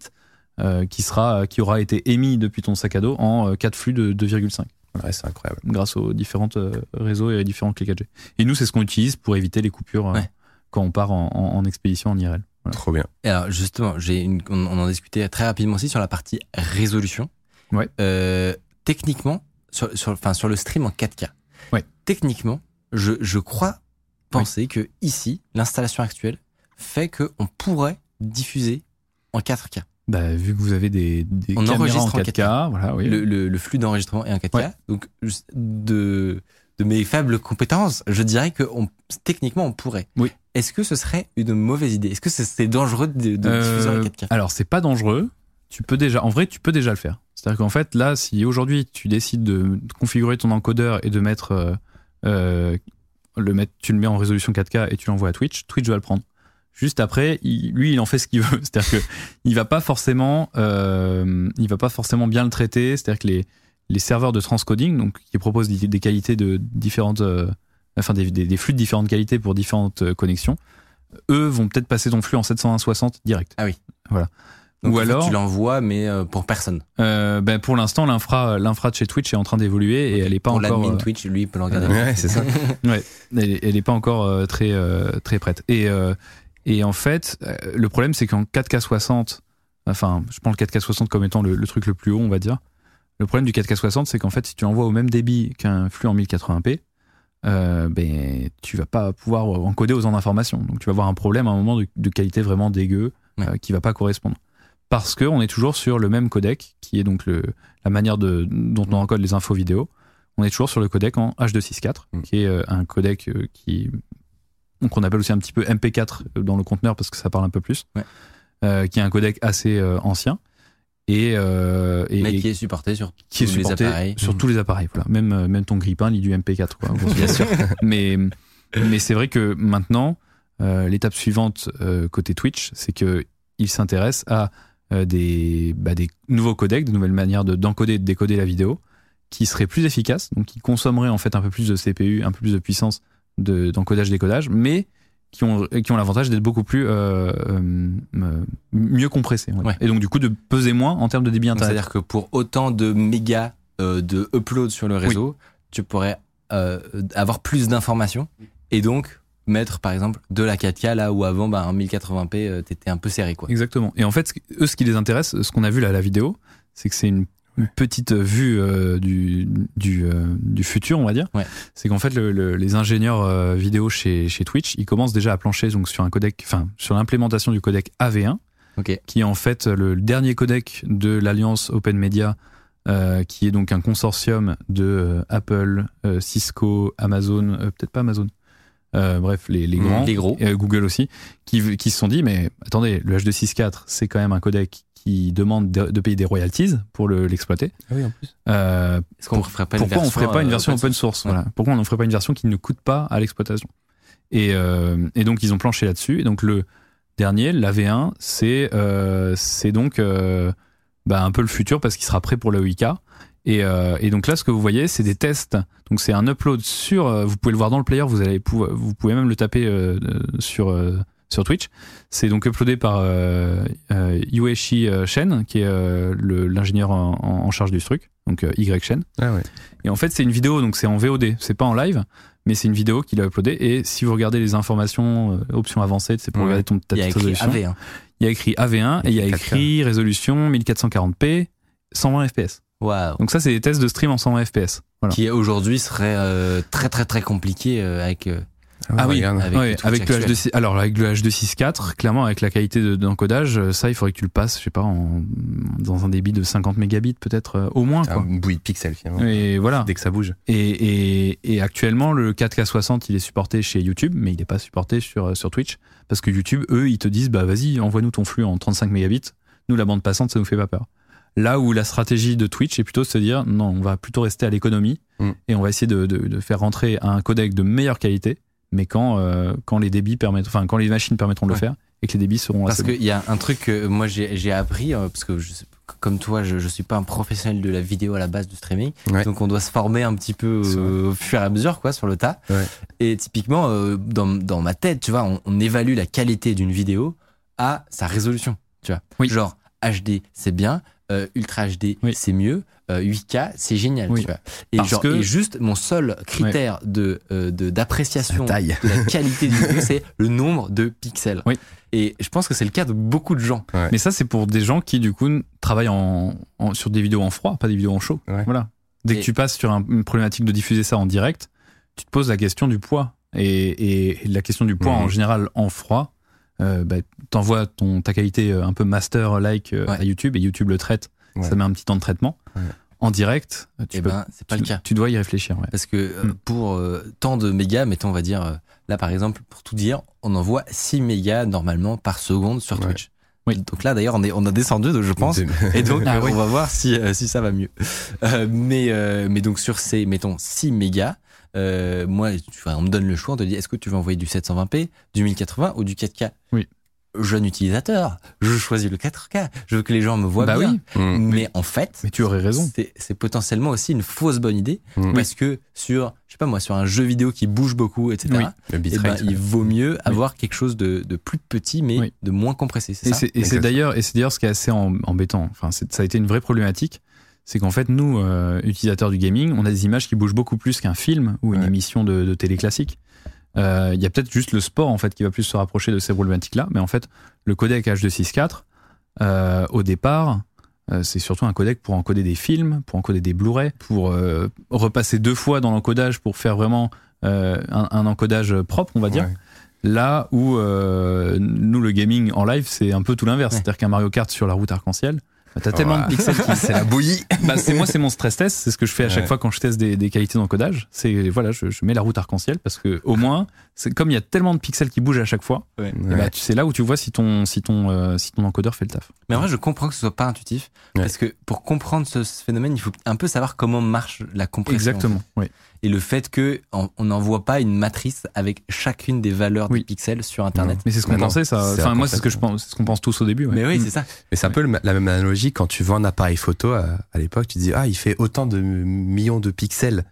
euh, qui sera, qui aura été émis depuis ton sac à dos en euh, 4 flux de 2,5 Ouais, c'est incroyable. grâce aux différents réseaux et différents clés 4G. Et nous, c'est ce qu'on utilise pour éviter les coupures euh, Ouais. quand on part en, en- en expédition en IRL. Voilà. Trop bien. Et alors justement, j'ai une, on, on en discutait très rapidement aussi sur la partie résolution. Ouais. Euh, techniquement, sur, sur, enfin, sur le stream en 4K. Ouais. Techniquement, je, je crois penser que ici, l'installation actuelle fait que on pourrait diffuser en 4K. Bah, vu que vous avez des, des On caméras enregistre en 4K, voilà, oui. Le, le, le flux d'enregistrement est en 4K. Ouais. Donc de de mes faibles compétences, je dirais que on, techniquement on pourrait. Oui. Est-ce que ce serait une mauvaise idée? Est-ce que c'est c'est dangereux de, de Euh, diffuser en 4K Alors, c'est pas dangereux. Tu peux déjà, en vrai, tu peux déjà le faire. C'est-à-dire qu'en fait, là, si aujourd'hui tu décides de configurer ton encodeur et de mettre, euh, euh, le mettre, tu le mets en résolution 4K et tu l'envoies à Twitch, Twitch va le prendre. Juste après, il- lui, il en fait ce qu'il [LAUGHS] veut. C'est-à-dire que il va pas forcément, euh, il va pas forcément bien le traiter. C'est-à-dire que les les serveurs de transcoding, donc qui proposent des, des qualités de différentes, euh, enfin des, des- des flux de différentes qualités pour différentes euh, connexions, eux vont peut-être passer ton flux en 720-60 direct. Ah oui. Voilà. Donc, Ou alors- tu l'envoies, mais pour personne. Euh, ben pour l'instant, l'infra, l'infra de chez Twitch est en train d'évoluer et elle est pas pour encore. l'admin euh, Twitch, lui, il peut le regarder. Ouais, c'est ça. [LAUGHS] Ouais, elle, est- elle est pas encore euh, très très prête. Et et en fait, euh, le problème c'est qu'en 4K60, enfin, je prends le 4K60 comme étant le, le truc le plus haut, on va dire. Le problème du 4K60, c'est qu'en fait, si tu envoies au même débit qu'un flux en 1080p, euh, ben tu vas pas pouvoir encoder autant d'informations. Donc tu vas avoir un problème à un moment de, de qualité vraiment dégueu Ouais. euh, qui va pas correspondre. Parce que on est toujours sur le même codec, qui est donc le, la manière de, dont on encode les infos vidéo. On est toujours sur le codec en H264, Mm. qui est euh, un codec euh, qui donc on appelle aussi un petit peu MP4 dans le conteneur parce que ça parle un peu plus, Ouais. euh, qui est un codec assez euh, ancien et, euh, et Mais qui est supporté sur qui est tous supporté les appareils. sur tous les appareils. Voilà. Même, euh, même ton grippin lit du MP4. Quoi, grosso Bien sûr. [LAUGHS] mais mais c'est vrai que maintenant, euh, l'étape suivante euh, côté Twitch, c'est que il s'intéresse à euh, des, bah, des nouveaux codecs, de nouvelles manières de- d'encoder et de décoder la vidéo, qui seraient plus efficaces, donc qui consommeraient en fait un peu plus de CPU, un peu plus de puissance de- d'encodage-décodage, mais qui ont, qui ont l'avantage d'être beaucoup plus euh, euh, euh, mieux compressés. Ouais. Et donc du coup de peser moins en termes de débit internet. C'est-à-dire que pour autant de mégas euh, de upload sur le réseau, tu pourrais avoir plus d'informations et donc mettre par exemple de la 4K là où avant bah, en 1080p euh, t'étais un peu serré quoi. Exactement. Et en fait, eux, ce qui les intéresse, ce qu'on a vu là à la vidéo, c'est que c'est une, une petite vue euh, du, du, euh, du futur, on va dire. Ouais. C'est qu'en fait, le- le- les ingénieurs euh, vidéo chez, chez Twitch, ils commencent déjà à plancher donc, sur un codec, enfin, sur l'implémentation du codec AV1, Ok. qui est en fait le dernier codec de l'alliance Open Media, euh, qui est donc un consortium de euh, Apple, euh, Cisco, Amazon, euh, peut-être pas Amazon. Euh, bref, les, les grands, les gros. et, euh, Google aussi, qui, qui se sont dit, mais attendez, le H264, c'est quand même un codec qui demande de, de payer des royalties pour le- l'exploiter. Ah oui en plus. Euh, Est-ce qu'on ferait pas une pourquoi on version, ferait pas une euh, version open source, voilà. Pourquoi on ne ferait pas une version qui ne coûte pas à l'exploitation? Et, euh, et donc ils ont planché là-dessus. Et donc le dernier, l'AV1, c'est euh, c'est donc euh, bah, un peu le futur parce qu'il sera prêt pour le 8K. Et, euh, et donc là, ce que vous voyez, c'est des tests. Donc c'est un upload sur. vous pouvez le voir dans le player. Vous allez vous pouvez même le taper sur euh, sur Twitch. C'est donc uploadé par euh, euh, Yueshi euh, Shen, qui est euh, l'ingénieur en, en charge du truc. Donc euh, Y Shen. Ah ouais. Et en fait, c'est une vidéo, donc c'est en VOD, c'est pas en live, mais c'est une vidéo qu'il a uploadée. Et si vous regardez les informations, euh, options avancées, c'est pour Ouais. regarder ton ta petite résolution. Il y a écrit AV1 et il y a 4K. écrit résolution 1440p, 120 fps. Waouh. Donc ça, c'est des tests de stream en 120 fps. Voilà. Qui aujourd'hui serait euh, très très très compliqué euh, avec. euh, Ah oui, regarde. avec Ouais, le Twitch avec le actuel. H2, alors avec le H264, clairement avec la qualité de- d'encodage, euh, ça il faudrait que tu le passes, je sais pas, en, dans un débit de 50 mégabits peut-être euh, au moins. Un Quoi. bouillie de pixels finalement. Et voilà. Dès que ça bouge. Et, et, et actuellement, le 4K60, il est supporté chez YouTube, mais il n'est pas supporté sur, sur Twitch. Parce que YouTube, eux, ils te disent, bah vas-y, envoie-nous ton flux en 35 mégabits. Nous, la bande passante, ça nous fait pas peur. Là où la stratégie de Twitch est plutôt de se dire, non, on va plutôt rester à l'économie Mm. et on va essayer de, de, de faire rentrer un codec de meilleure qualité, mais quand, euh, quand les débits permettent, enfin, quand les machines permettront de le faire et que les débits seront Parce assez bons. qu'il y a un truc que moi j'ai appris, euh, parce que je sais- comme toi, je, je suis pas un professionnel de la vidéo à la base du streaming, Ouais. donc on doit se former un petit peu euh, au fur et à mesure, quoi, sur le tas. Ouais. Et typiquement, euh, dans, dans ma tête, tu vois, on, on évalue la qualité d'une vidéo à sa résolution, tu vois. Oui. Genre HD, c'est bien, euh, Ultra HD, Oui. c'est mieux, euh, 8K, c'est génial, Oui. tu vois. Et, Parce genre, que- et juste mon seul critère de euh, de- d'appréciation de la [LAUGHS] qualité d'une vidéo, c'est le nombre de pixels. Oui. Et je pense que c'est le cas de beaucoup de gens. Mais ça, c'est pour des gens qui, du coup, travaillent en, en- sur des vidéos en froid, pas des vidéos en chaud. Ouais. Voilà. Dès Et- que tu passes sur un- une problématique de diffuser ça en direct, tu te poses la question du poids. Et, et la question du poids, en général, en froid, euh, bah, t'envoies ta qualité euh, un peu master-like euh, Ouais. à YouTube et YouTube le traite. Ouais. Ça met un petit temps de traitement. Ouais. En direct, euh, tu, Eh peux- ben, c'est pas tu, le cas. tu dois y réfléchir. Ouais. Parce que euh, Hmm. pour euh, tant de mégas, mettons, on va dire, euh, là par exemple, pour tout dire, on envoie 6 mégas normalement par seconde sur Ouais. Twitch. Oui. Donc là d'ailleurs, on, est, on a descendu, je pense. Et donc, Ah oui. on va voir si, euh, si ça va mieux. Euh, mais, euh, mais donc, sur ces, mettons, 6 mégas, euh, moi, tu vois, on me donne le choix, on te dit, est-ce que tu veux envoyer du 720p, du 1080 ou du 4K Oui. Jeune utilisateur, je choisis le 4K, je veux que les gens me voient Bah bien. oui. Mm. Mais en fait, Mais tu aurais raison. c'est- potentiellement aussi une fausse bonne idée Mm. parce que sur, je sais pas moi, sur un jeu vidéo qui bouge beaucoup, etc. Oui. Le eh ben, il vaut mieux avoir quelque chose de, de plus petit mais Oui. de moins compressé. C'est Et ça c'est et c'est Exactement. d'ailleurs et c'est d'ailleurs ce qui est assez em- embêtant. Enfin, ça a été une vraie problématique. C'est qu'en fait, nous, euh, utilisateurs du gaming, on a des images qui bougent beaucoup plus qu'un film ou une Ouais. émission de, de télé classique. Euh, Il y a peut-être juste le sport en fait qui va plus se rapprocher de ces problématiques-là, mais en fait, le codec H264, euh, au départ, euh, c'est surtout un codec pour encoder des films, pour encoder des Blu-ray, pour repasser deux fois dans l'encodage pour faire vraiment un, un encodage propre, on va dire. Ouais. Là où nous, le gaming en live, c'est un peu tout l'inverse. Ouais. C'est-à-dire qu'un Mario Kart sur la route arc-en-ciel, t'as tellement de pixels qui. C'est la bouillie. Bah, c'est moi, c'est mon stress test. C'est ce que je fais à chaque Ouais. fois quand je teste des, des qualités d'encodage. C'est voilà, je, je mets la route arc-en-ciel parce que au moins, c'est comme il y a tellement de pixels qui bougent à chaque fois. Ouais. bah, tu sais là où tu vois si ton si ton euh, si ton encodeur fait le taf. Mais en vrai, je comprends que ce soit pas intuitif Ouais. parce que pour comprendre ce, ce phénomène, il faut un peu savoir comment marche la compression. Exactement. Oui. Et le fait que on n'envoie pas une matrice avec chacune des valeurs Oui. des pixels sur Internet. Mais c'est ce qu'on pensait. Ça. Enfin, moi, c'est ce que je pense. C'est ce qu'on pense tous au début. ouais. Mais oui, Mm. c'est ça. Mais c'est un peu le- la même analogie quand tu vends un appareil photo à, à l'époque, tu dis ah il fait autant de millions de pixels,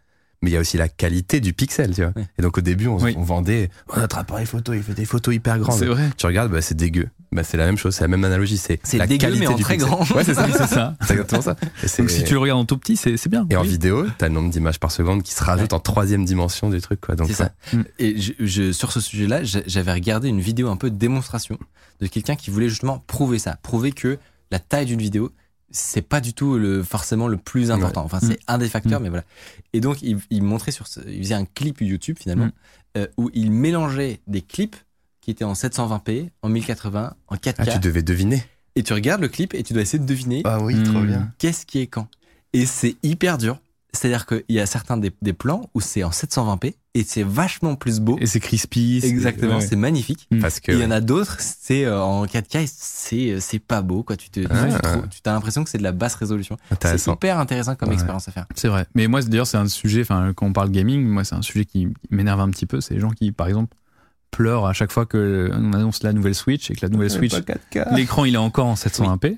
mais il y a aussi la qualité du pixel, tu vois. Ouais. Et donc au début on, Oui. on vendait oh, notre appareil photo, il fait des photos hyper grandes. C'est vrai. Tu regardes, bah, c'est dégueu. Bah, c'est la même chose, c'est la même analogie, c'est C'est la dégueu, qualité mais en du très pixel. grand. Ouais, c'est ça. [LAUGHS] C'est ça. Exactement ça. Donc si tu le regardes en tout petit, c'est c'est bien. et en vidéo, t'as le nombre d'images par seconde qui se rajoute en troisième dimension du truc, quoi. Donc C'est ça. Mm. Et je, je- sur ce sujet-là, j'a- j'avais regardé une vidéo un peu de démonstration de quelqu'un qui voulait justement prouver ça, prouver que la taille d'une vidéo, c'est pas du tout le forcément le plus important. Enfin, c'est un des facteurs, Mm. mais voilà. Et donc, il, il montrait sur, ce- il faisait un clip YouTube finalement Mm. euh, où il mélangeait des clips qui étaient en 720p, en 1080, en 4K. Ah, tu devais deviner. Et tu regardes le clip et tu dois essayer de deviner Ah oui, Mm. trop bien. qu'est-ce qui est quand. Et c'est hyper dur. C'est-à-dire qu'il y a certains des, des plans où c'est en 720p et c'est vachement plus beau. Et c'est crispy. c'est- Exactement, ouais. c'est magnifique. Mm. Parce que Il y en a d'autres, c'est euh, en 4K, et c'est c'est pas beau quoi. Tu te, Ah. tu trouves- tu as l'impression que c'est de la basse résolution. C'est intéressant. hyper intéressant comme Ouais. expérience à faire. C'est vrai. Mais moi, d'ailleurs, c'est un sujet, enfin, quand on parle gaming, moi, c'est un sujet qui m'énerve un petit peu. C'est les gens qui, par exemple, pleurent à chaque fois qu'on annonce la nouvelle Switch et que la nouvelle Switch, l'écran, il est encore en 720p.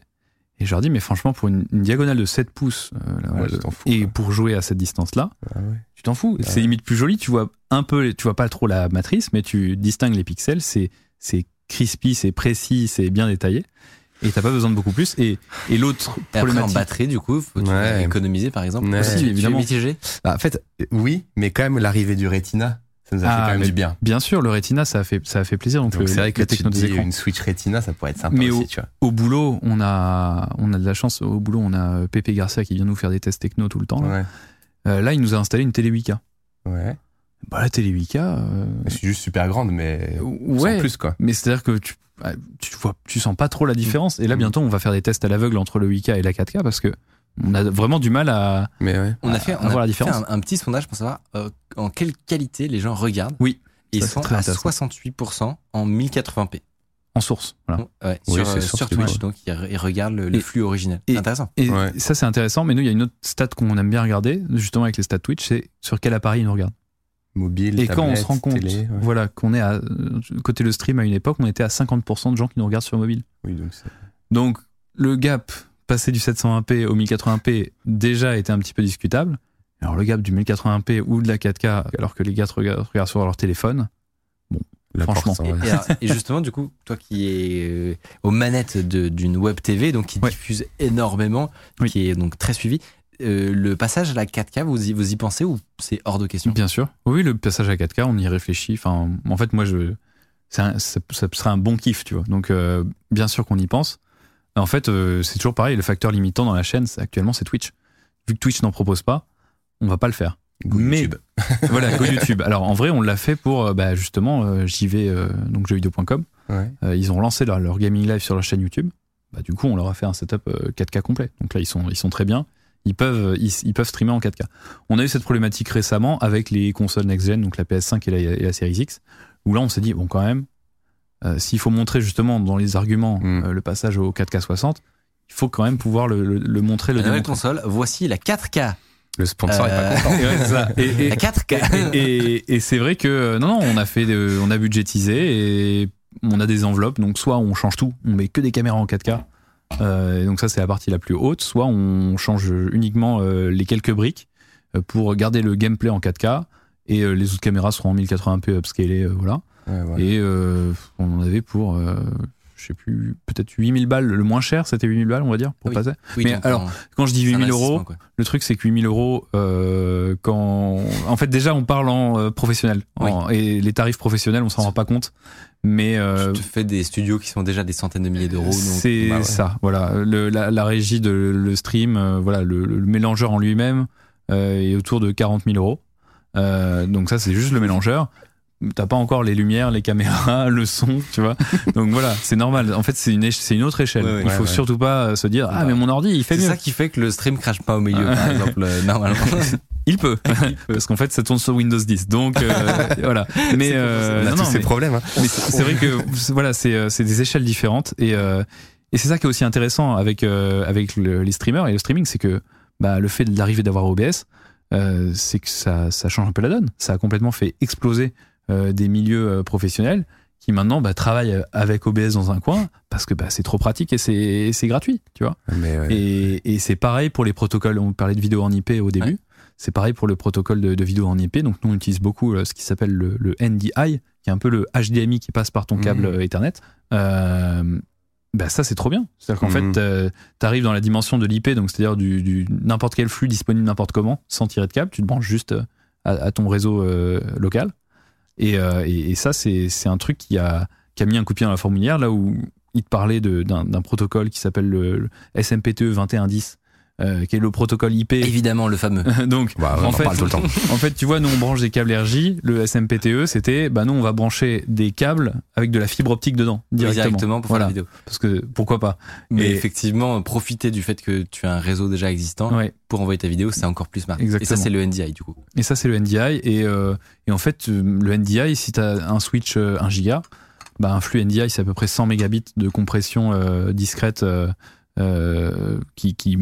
Et je leur dis, mais franchement, pour une, une diagonale de 7 pouces, euh, là, Ouais, voilà, tu t'en fous, et pour jouer à cette distance-là, Ah ouais. tu t'en fous. C'est limite plus joli. Tu vois un peu, tu vois pas trop la matrice, mais tu distingues les pixels. C'est, c'est crispy, c'est précis, c'est bien détaillé. Et t'as pas besoin de beaucoup plus. Et, et l'autre Et après en problématique. batterie, du coup, faut tu économiser par exemple? Ouais. Aussi, tu es évidemment. mitigé? Bah, en fait, oui, mais quand même l'arrivée du Retina, ça nous a fait Ah, quand même du bien. Bien sûr, le Retina, ça a fait, ça a fait plaisir. Donc, Donc le- c'est vrai que la tu dis une Switch Retina, ça pourrait être sympa Mais aussi, au- tu vois. Au boulot, on a, on a de la chance. Au boulot, on a Pépé Garcia qui vient nous faire des tests techno tout le temps. Là, Ouais. Euh, là il nous a installé une télé 8K. Ouais. Bah, la télé 8K, euh, C'est juste super grande, mais ouais. sans plus, quoi. Mais c'est-à-dire que tu, ah, tu vois, tu sens pas trop la différence. Et là, Mm. bientôt, on va faire des tests à l'aveugle entre le 8K et la 4K parce que on a vraiment du mal à. Mais ouais. On a fait, on a voir la fait un, un petit sondage pour savoir euh, en quelle qualité les gens regardent. Oui, Et ils sont à intéressant. 68% en 1080p. En source. Voilà. Donc, ouais, Oui, sur, euh, sur Twitch, donc ils, re- ils regardent le, le Et- flux original. et- C'est intéressant. Et Ouais. ça, c'est intéressant. Mais nous, il y a une autre stat qu'on aime bien regarder, justement avec les stats Twitch, c'est sur quel appareil ils nous regardent. Mobile, Et quand on se rend compte, télé, ouais. voilà, qu'on est à côté le stream à une époque, on était à 50% de gens qui nous regardent sur mobile. Oui, donc c'est- Donc le gap passé du 720p au 1080p déjà était un petit peu discutable. Alors le gap du 1080p ou de la 4K alors que les gars te regardent, regardent sur leur téléphone, l'important, Franchement. ouais. Et, alors, et justement, du coup, toi qui es euh, aux manettes de- d'une web TV, donc qui Ouais. diffuse énormément, Oui. qui est donc très suivi, euh, le passage à la 4K, vous y, vous y pensez ou c'est hors de question? Bien sûr. Oui, le passage à 4K, on y réfléchit. Enfin, en fait, moi, je, c'est un- ça, ça serait un bon kiff, tu vois. Donc, euh, bien sûr qu'on y pense. En fait, euh, c'est toujours pareil. Le facteur limitant dans la chaîne, actuellement, c'est Twitch. Vu que Twitch n'en propose pas, on va pas le faire. Go Mais- YouTube. [LAUGHS] voilà, go [LAUGHS] YouTube. Alors, en vrai, on l'a fait pour, euh, bah, justement, euh, JV, euh, donc jeuxvideo.com. Ouais. Ils ont lancé leur, leur gaming live sur leur chaîne YouTube. Bah, du coup, on leur a fait un setup euh, 4K complet. Donc là, ils sont, ils sont très bien. Ils peuvent, ils, ils peuvent streamer en 4K. On a eu cette problématique récemment avec les consoles next-gen, donc la PS5 et la, et la Series X, où là, on s'est dit, bon, quand même, euh, s'il faut montrer justement dans les arguments Mm. euh, le passage au 4K 60, il faut quand même pouvoir le, le- le montrer, le La nouvelle console, voici la 4K. Le sponsor est pas Euh, content. Et [LAUGHS] ouais, c'est ça. Et- et- La 4K. et, et- et c'est vrai que euh, non, non, on a fait, de- on a budgétisé et on a des enveloppes, donc soit on change tout, on met que des caméras en 4K, euh, et donc ça c'est la partie la plus haute, soit on change uniquement euh, les quelques briques euh, pour garder le gameplay en 4K, et euh, les autres caméras seront en 1080p upscalées, euh, voilà. Ouais. Et euh, on en avait pour, euh, je sais plus, peut-être 8000 balles, le moins cher c'était 8000 balles on va dire, pour Oui. passer. Oui, Mais alors, Quand je dis c'est un 8000 euros, quoi. le truc, c'est que 8000 euros, euh, quand. En fait, déjà, on parle en euh, professionnel. En- Et les tarifs professionnels, on s'en rend pas compte. Mais. euh, Tu te fais des studios qui sont déjà des centaines de milliers d'euros. c'est bah ouais. ça, voilà. Le- la, la régie de le stream, euh, voilà, le, le mélangeur en lui-même euh, est autour de 40 000 euros. Euh, donc ça, c'est juste le mélangeur. T'as pas encore les lumières, les caméras, [LAUGHS] le son, tu vois. Donc voilà, c'est normal. En fait, c'est une, c'est autre échelle. Ouais, ouais. il faut Ouais, surtout pas euh, se dire ah mais mon ordi il fait C'est mieux. ça qui fait que le stream crache pas au milieu, par exemple, euh, [LAUGHS] normalement. [LAUGHS] Il peut, parce qu'en fait ça tourne sur Windows 10. Donc euh, voilà. Mais C'est euh, non, tous non, ces mais- problèmes. hein. c'est c'est vrai que c'est- voilà, c'est c'est des échelles différentes et euh, et c'est ça qui est aussi intéressant avec avec le- les streamers et le streaming, c'est que bah, le fait d'arriver d'avoir OBS, c'est que ça ça change un peu la donne. Ça a complètement fait exploser des milieux euh, professionnels qui maintenant bah, travaillent avec OBS dans un coin parce que bah, c'est trop pratique et c'est gratuit, tu vois. Mais ouais. Et, et c'est pareil pour les protocoles. On parlait de vidéo en IP au début. Ouais. C'est pareil pour le protocole de, de vidéo en IP. Donc nous on utilise beaucoup euh, ce qui s'appelle le, le NDI, qui est un peu le HDMI qui passe par ton câble Mhm. euh, Ethernet. Euh, bah ça c'est trop bien. C'est-à-dire qu'en Mhm. fait tu arrives dans la dimension de l'IP, donc c'est-à-dire du, du n'importe quel flux disponible n'importe comment, sans tirer de câble. Tu te branches juste euh, à, à ton réseau euh, local. Et, euh, et, ça c'est un truc qui a qui a mis un coup de pied dans la fourmilière là où il te parlait d'un protocole qui s'appelle le, le SMPTE 2110, euh, qui est le protocole IP. Évidemment, le fameux. [LAUGHS] Donc, Bah, on en en fait, parle tout le temps. [LAUGHS] en fait, tu vois, nous on branche des câbles RJ. Le SMPTE, c'était, bah nous on va brancher des câbles avec de la fibre optique dedans directement. Directement pour voilà. faire la vidéo. Parce que pourquoi pas Mais Et- effectivement, profiter du fait que tu as un réseau déjà existant Ouais. pour envoyer ta vidéo, c'est encore plus smart. Et Exactement. ça, c'est le NDI, du coup. Et ça, c'est le NDI. Et, euh, et en fait, euh, le NDI, si tu as un switch euh, 1 giga, bah, un flux NDI, c'est à peu près 100 mégabits de compression euh, discrète euh, euh, qui, qui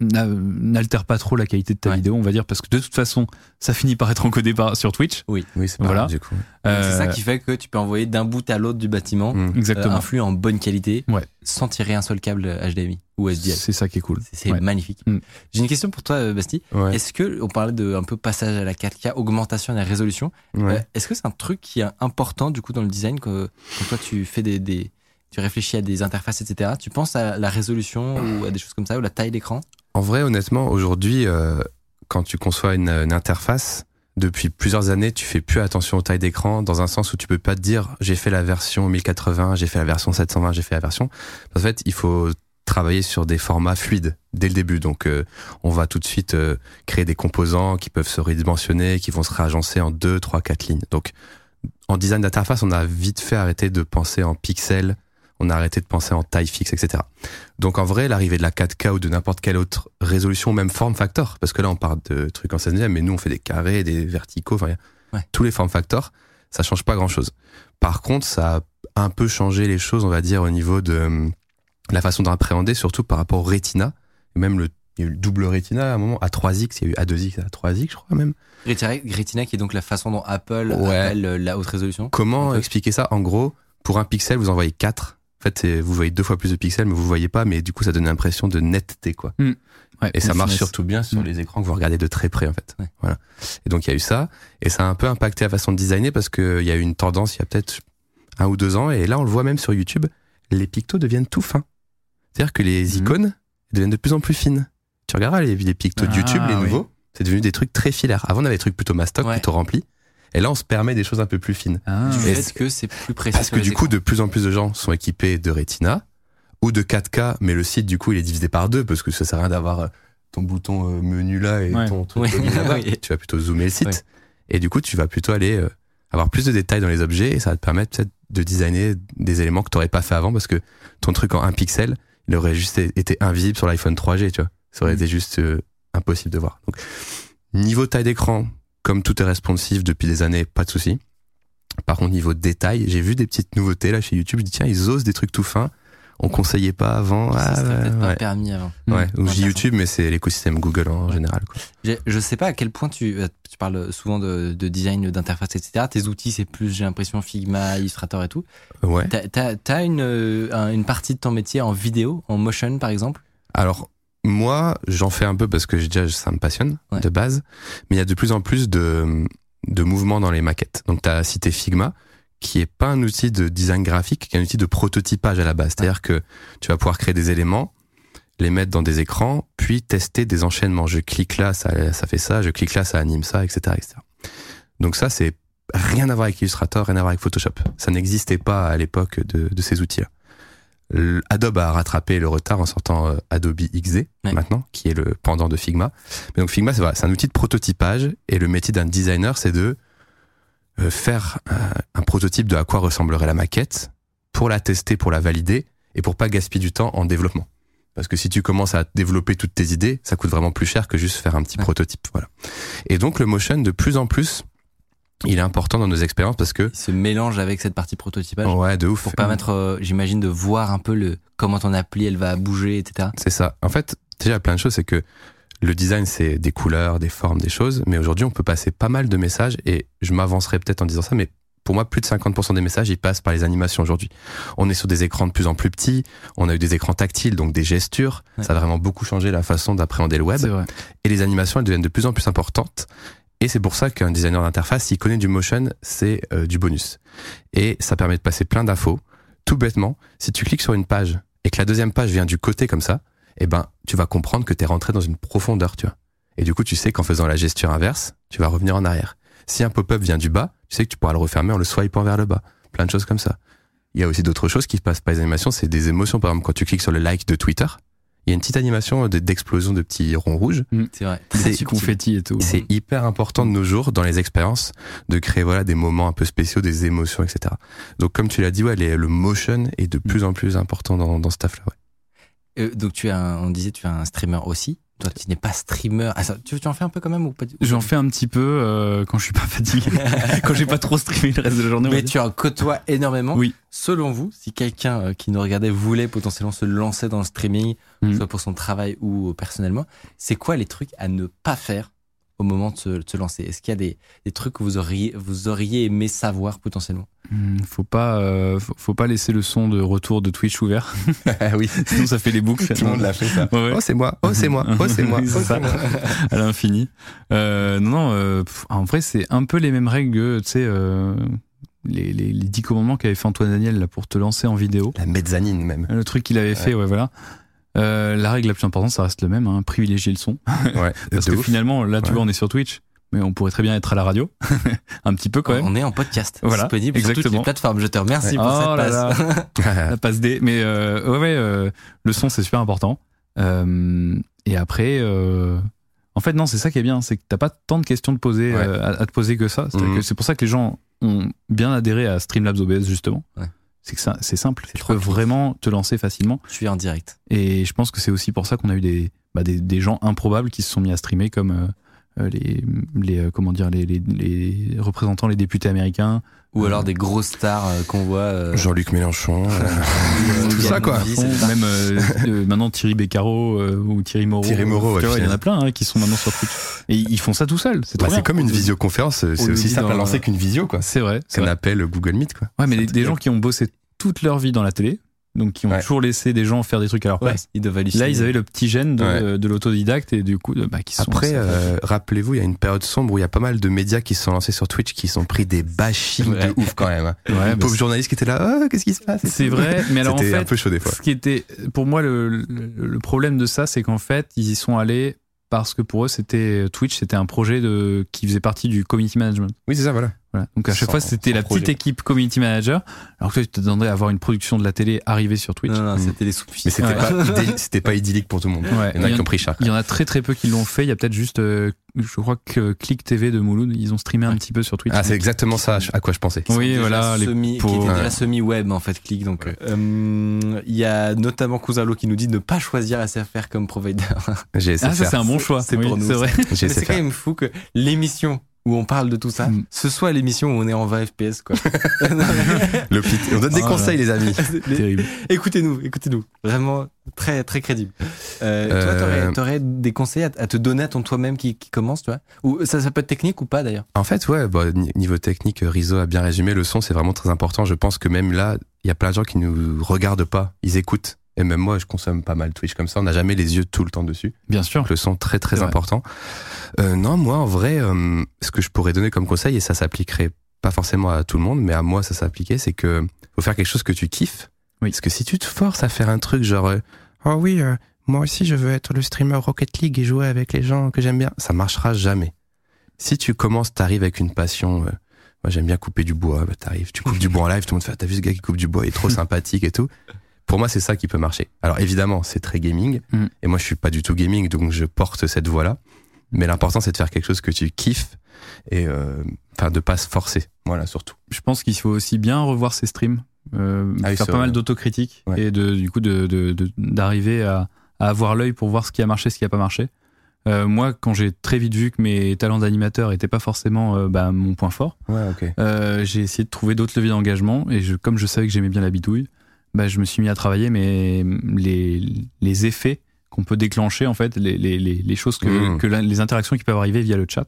n'a- n'altère pas trop la qualité de ta Ouais. vidéo, on va dire, parce que de toute façon, ça finit par être encodé par, sur Twitch. Oui, c'est pas Voilà. grave, du coup. Donc, C'est Euh, ça qui fait que tu peux envoyer d'un bout à l'autre du bâtiment Mm. euh, Exactement. un flux en bonne qualité Ouais. sans tirer un seul câble HDMI ou SDI. C'est ça qui est cool. C'est- C'est Ouais. magnifique. Mm. J'ai une question pour toi, euh, Basti. Ouais. Est-ce que, on parlait de un peu passage à la 4K, augmentation de la résolution. Ouais. Euh, Est-ce que c'est un truc qui est important du coup dans le design que, quand toi tu fais des, des- tu réfléchis à des interfaces, etc. Tu penses à la résolution ou à des choses comme ça ou la taille d'écran? En vrai, honnêtement, aujourd'hui, euh, quand tu conçois une, interface, depuis plusieurs années, tu fais plus attention aux tailles d'écran, dans un sens où tu peux pas te dire j'ai fait la version 1080, j'ai fait la version 720, j'ai fait la version. En fait, il faut travailler sur des formats fluides dès le début. Donc, euh, on va tout de suite euh, créer des composants qui peuvent se redimensionner, qui vont se réagencer en deux, trois, quatre lignes. Donc, en design d'interface, on a vite fait arrêter de penser en pixels, on a arrêté de penser en taille fixe, etc. Donc en vrai, l'arrivée de la 4K ou de n'importe quelle autre résolution, même form factor, parce que là on parle de trucs en 16 mais nous on fait des carrés, des verticaux, enfin Ouais. tous les form factors, ça change pas grand chose. Par contre, ça a un peu changé les choses, on va dire, au niveau de euh, la façon d'appréhender, surtout par rapport au Retina, et même le, il y a eu le double Retina à un moment, à 3X, il y a eu A2X, à 3X, je crois même. Retina, qui est donc la façon dont Apple Ouais. appelle euh, la haute résolution. Comment expliquer ça? En gros, pour un pixel, vous envoyez 4. En fait, vous voyez deux fois plus de pixels, mais vous voyez pas, mais du coup, ça donne l'impression de netteté, quoi. Ouais, Et ça marche finesse. surtout bien sur Mm. les écrans que vous regardez de très près, en fait. Ouais. Voilà. Et donc, il y a eu ça. Et ça a un peu impacté la façon de designer parce qu'il y a eu une tendance il y a peut-être un ou deux ans. Et là, on le voit même sur YouTube, les pictos deviennent tout fins. C'est-à-dire que les Mhm. icônes deviennent de plus en plus fines. Tu regarderas les, les pictos de Ah, YouTube, les oui. nouveaux, c'est devenu des trucs très filaires. Avant, on avait des trucs plutôt mastoc, Ouais. plutôt remplis. Et là, on se permet des choses un peu plus fines. Ah. Du fait que c'est plus précis. Parce que du coup, de plus en plus de gens sont équipés de Retina ou de 4K, mais le site, du coup, il est divisé par deux parce que ça sert à rien d'avoir euh, ton bouton euh, menu là et Ouais. ton truc Oui. menu là-bas. [LAUGHS] Oui. Tu vas plutôt zoomer le site. Et du coup, tu vas plutôt aller euh, avoir plus de détails dans les objets et ça va te permettre peut-être de designer des éléments que tu n'aurais pas fait avant parce que ton truc en un pixel, il aurait juste été invisible sur l'iPhone 3G, tu vois. Ça aurait Mm. été juste euh, impossible de voir. Donc, niveau taille d'écran, comme tout est responsive depuis des années, pas de souci. Par contre, niveau détail, j'ai vu des petites nouveautés là chez YouTube. Je dis tiens, ils osent des trucs tout fins. on conseillait pas avant. Ça Ah, serait ouais, peut-être pas permis avant. Ouais, Mm. dis Intéressant. YouTube, mais c'est l'écosystème Google en général. Quoi. Je sais pas à quel point tu, euh, tu parles souvent de, de design, d'interface, etc. Tes outils, c'est plus, j'ai l'impression, Figma, Illustrator et tout. Ouais. T'as, t'as une, euh, un- une partie de ton métier en vidéo, en motion, par exemple? Alors, moi, j'en fais un peu parce que déjà, ça me passionne Ouais. de base. Mais il y a de plus en plus de, de mouvements dans les maquettes. Donc, tu as cité Figma, qui est pas un outil de design graphique, qui est un outil de prototypage à la base. C'est-à-dire que tu vas pouvoir créer des éléments, les mettre dans des écrans, puis tester des enchaînements. Je clique là, ça, ça fait ça, je clique là, ça anime ça, etc. etc. Donc ça, c'est rien à voir avec Illustrator, rien à voir avec Photoshop. Ça n'existait pas à l'époque de, de ces outils-là. Adobe a rattrapé le retard en sortant euh, Adobe XD Ouais. maintenant, qui est le pendant de Figma. Mais donc Figma, c'est voilà, un outil de prototypage et le métier d'un designer, c'est de euh, faire euh, un prototype de à quoi ressemblerait la maquette pour la tester, pour la valider et pour pas gaspiller du temps en développement. Parce que si tu commences à développer toutes tes idées, ça coûte vraiment plus cher que juste faire un petit Ouais. prototype. Voilà. Et donc le motion, de plus en plus, il est important dans nos expériences parce que Il se mélange avec cette partie prototypage ouais, de ouf. pour permettre, euh, j'imagine, de voir un peu le comment ton appli elle va bouger, etc. C'est ça. En fait, déjà, il y a plein de choses. C'est que le design, c'est des couleurs, des formes, des choses. Mais aujourd'hui, on peut passer pas mal de messages. Et je m'avancerai peut-être en disant ça, mais pour moi, plus de 50% des messages, ils passent par les animations aujourd'hui. On est sur des écrans de plus en plus petits. On a eu des écrans tactiles, donc des gestures. Ouais. Ça a vraiment beaucoup changé la façon d'appréhender le web. Et les animations, elles deviennent de plus en plus importantes. Et c'est pour ça qu'un designer d'interface, s'il connaît du motion, c'est euh, du bonus. Et ça permet de passer plein d'infos. Tout bêtement, si tu cliques sur une page et que la deuxième page vient du côté comme ça, eh ben, tu vas comprendre que tu es rentré dans une profondeur, tu vois. Et du coup, tu sais qu'en faisant la gesture inverse, tu vas revenir en arrière. Si un pop-up vient du bas, tu sais que tu pourras le refermer en le swipant vers le bas. Plein de choses comme ça. Il y a aussi d'autres choses qui passent par les animations, c'est des émotions. Par exemple, quand tu cliques sur le like de Twitter, il y a une petite animation de- d'explosion de petits ronds rouges. C'est vrai. Des C'est petits confettis et tout. C'est hyper important de nos jours dans les expériences de créer voilà des moments un peu spéciaux, des émotions, etc. Donc comme tu l'as dit, ouais, les- le motion est de plus en plus important dans, dans ce taf-là. Ouais. Euh, donc tu as, un- on disait, tu es un streamer aussi. Toi, tu n'es pas streamer. Ah, ça, tu, tu en fais un peu quand même ou pas du- J'en fais un petit peu euh, quand je suis pas fatigué, [LAUGHS] quand j'ai pas trop streamé le reste de la journée. Mais tu en côtoies énormément. Oui. Selon vous, si quelqu'un euh, qui nous regardait voulait potentiellement se lancer dans le streaming, Mhm. soit pour son travail ou euh, personnellement, c'est quoi les trucs à ne pas faire au moment de se, de se lancer Est-ce qu'il y a des, des trucs que vous auriez, vous auriez aimé savoir potentiellement? Hmm, Faut pas, euh, faut, faut pas laisser le son de retour de Twitch ouvert, [LAUGHS] [LAUGHS] oui, sinon ça fait les boucles. tout le monde l'a fait ça. Ouais. Oh c'est moi, oh c'est moi, oh c'est moi, [LAUGHS] oh ça. moi. à l'infini. Euh, non, non, euh, pff, en vrai, c'est un peu les mêmes règles que, tu sais, euh, les, les, les 10 commandements qu'avait fait Antoine Daniel là, pour te lancer en vidéo. La mezzanine même. Le truc qu'il avait fait, ouais, voilà. Euh, la règle la plus importante, ça reste le même, hein, privilégier le son. Ouais, [LAUGHS] Parce que ouf. finalement, là, tu Ouais. vois, on est sur Twitch, mais on pourrait très bien être à la radio. [LAUGHS] un petit peu quand même. On est en podcast, Voilà, disponible sur toutes exactement. les plateformes. Je te remercie pour Oh cette là passe. là. [LAUGHS] la passe D. Mais euh, ouais, ouais euh, le son, c'est super important. Euh, et après, euh, en fait, non, c'est ça qui est bien, c'est que t'as pas tant de questions de poser, Ouais. euh, à, à te poser que ça. Mhm. que c'est pour ça que les gens ont bien adhéré à Streamlabs OBS justement. C'est que ça, c'est simple. Tu peux vraiment te lancer facilement. Je suis en direct. Et je pense que c'est aussi pour ça qu'on a eu des, bah, des, des gens improbables qui se sont mis à streamer comme euh, les, les euh, comment dire les, les, les représentants, les députés américains. Ou Euh, alors des grosses stars euh, qu'on voit. euh, Jean-Luc Mélenchon. [LAUGHS] euh, euh, tout ça, quoi. Même euh, euh, maintenant Thierry Beccaro euh, ou Thierry Moreau. Thierry Moreau, ouais, Tu vois, il y en a plein hein, qui sont maintenant sur Twitch. Et ils font ça tout seuls. C'est bah, comme une visioconférence, c'est aussi simple à lancer qu'une visio quoi. C'est vrai. c'est vrai. appelle Google Meet quoi. Ouais, mais des, un gens qui ont bossé toute leur vie dans la télé, donc qui ont Ouais. toujours laissé des gens faire des trucs à leur Ouais, place. ils. Là, ils avaient le petit gène de, Ouais. de l'autodidacte et du coup, de- bah, qui sont. Après, euh, rappelez-vous, il y a une période sombre où il y a pas mal de médias qui se sont lancés sur Twitch qui sont pris des bashings Ouais. de ouf quand même. hein. [LAUGHS] Ouais, bah, pauvres journalistes qui étaient là, ah, qu'est-ce qui se passe c'est vrai, mais alors en C'était fait, un peu chaud des fois. Ce qui était, pour moi, le, le, le problème de ça, c'est qu'en fait, ils y sont allés parce que pour eux, c'était Twitch, c'était un projet de, qui faisait partie du community management. Oui, c'est ça, voilà. Voilà. Donc à chaque Sans- fois, c'était la petite équipe community manager. Alors que toi, tu te demanderais à avoir une production de la télé arrivée sur Twitch. Non, non, Mm. c'était les. Mais c'était Ouais. pas, [LAUGHS] idyllique- c'était pas idyllique pour tout le monde. Ouais. Il y en a Il y qui en- ont pris cher. Il y en a très très peu qui l'ont fait. Il y a peut-être juste, euh, je crois que Click TV de Mouloud, ils ont streamé un petit peu sur Twitch. Ah, c'est exactement ça à quoi je pensais. Oui, voilà, les semi, qui était déjà semi-web en fait, clic. Donc, euh, il y a notamment Cousalo qui nous dit de ne pas choisir SFR comme provider. J'ai essayé Ah, ça c'est un bon choix. c'est Oui, pour nous, C'est [LAUGHS] quand même fou que l'émission où on parle de tout ça, Mm. ce soit l'émission où on est en 20 FPS quoi. [LAUGHS] Le pit. On donne des Oh là. conseils, les amis. [LAUGHS] Terrible. Écoutez-nous, écoutez-nous. Vraiment très très crédible. Euh, Toi, Euh, t'aurais, t'aurais des conseils à, à te donner à ton toi-même qui, qui commence, tu vois? Ou ça, ça peut être technique ou pas d'ailleurs? En fait, ouais, bah, ni- niveau technique, Rizzo a bien résumé. Le son, c'est vraiment très important. Je pense que même là, il y a plein de gens qui nous regardent pas. Ils écoutent. Et même moi, je consomme pas mal Twitch comme ça. On n'a jamais les yeux tout le temps dessus. Bien sûr. Donc le son très très important. Euh, non, moi en vrai, euh, ce que je pourrais donner comme conseil, et ça s'appliquerait pas forcément à tout le monde, mais à moi ça s'appliquait, c'est que faut faire quelque chose que tu kiffes. Oui. Parce que si tu te forces à faire un truc genre, euh, oh oui, euh, moi aussi je veux être le streamer Rocket League et jouer avec les gens que j'aime bien, ça marchera jamais. Si tu commences, t'arrives avec une passion. euh, moi j'aime bien couper du bois, bah, t'arrives, tu coupes du bois en live, tout le monde fait, Ah, t'as vu ce gars qui coupe du bois, il est trop [LAUGHS] sympathique et tout. Pour moi, c'est ça qui peut marcher. Alors évidemment, c'est très gaming, Mm. et moi je suis pas du tout gaming, donc je porte cette voie-là. Mais l'important, c'est de faire quelque chose que tu kiffes et euh, enfin de pas se forcer. Voilà, surtout. Je pense qu'il faut aussi bien revoir ses streams, euh, Ah faire pas vrai. mal d'autocritique Ouais. et de, du coup de, de- de- d'arriver à, à avoir l'œil pour voir ce qui a marché, ce qui a pas marché. Euh, moi, quand j'ai très vite vu que mes talents d'animateur étaient pas forcément euh, bah, mon point fort, Ouais, euh, j'ai essayé de trouver d'autres leviers d'engagement et je, comme je savais que j'aimais bien la bidouille, bah, je me suis mis à travailler mais les, les effets qu'on peut déclencher en fait, les, les, les, choses que, Mhm. que la- les interactions qui peuvent arriver via le chat.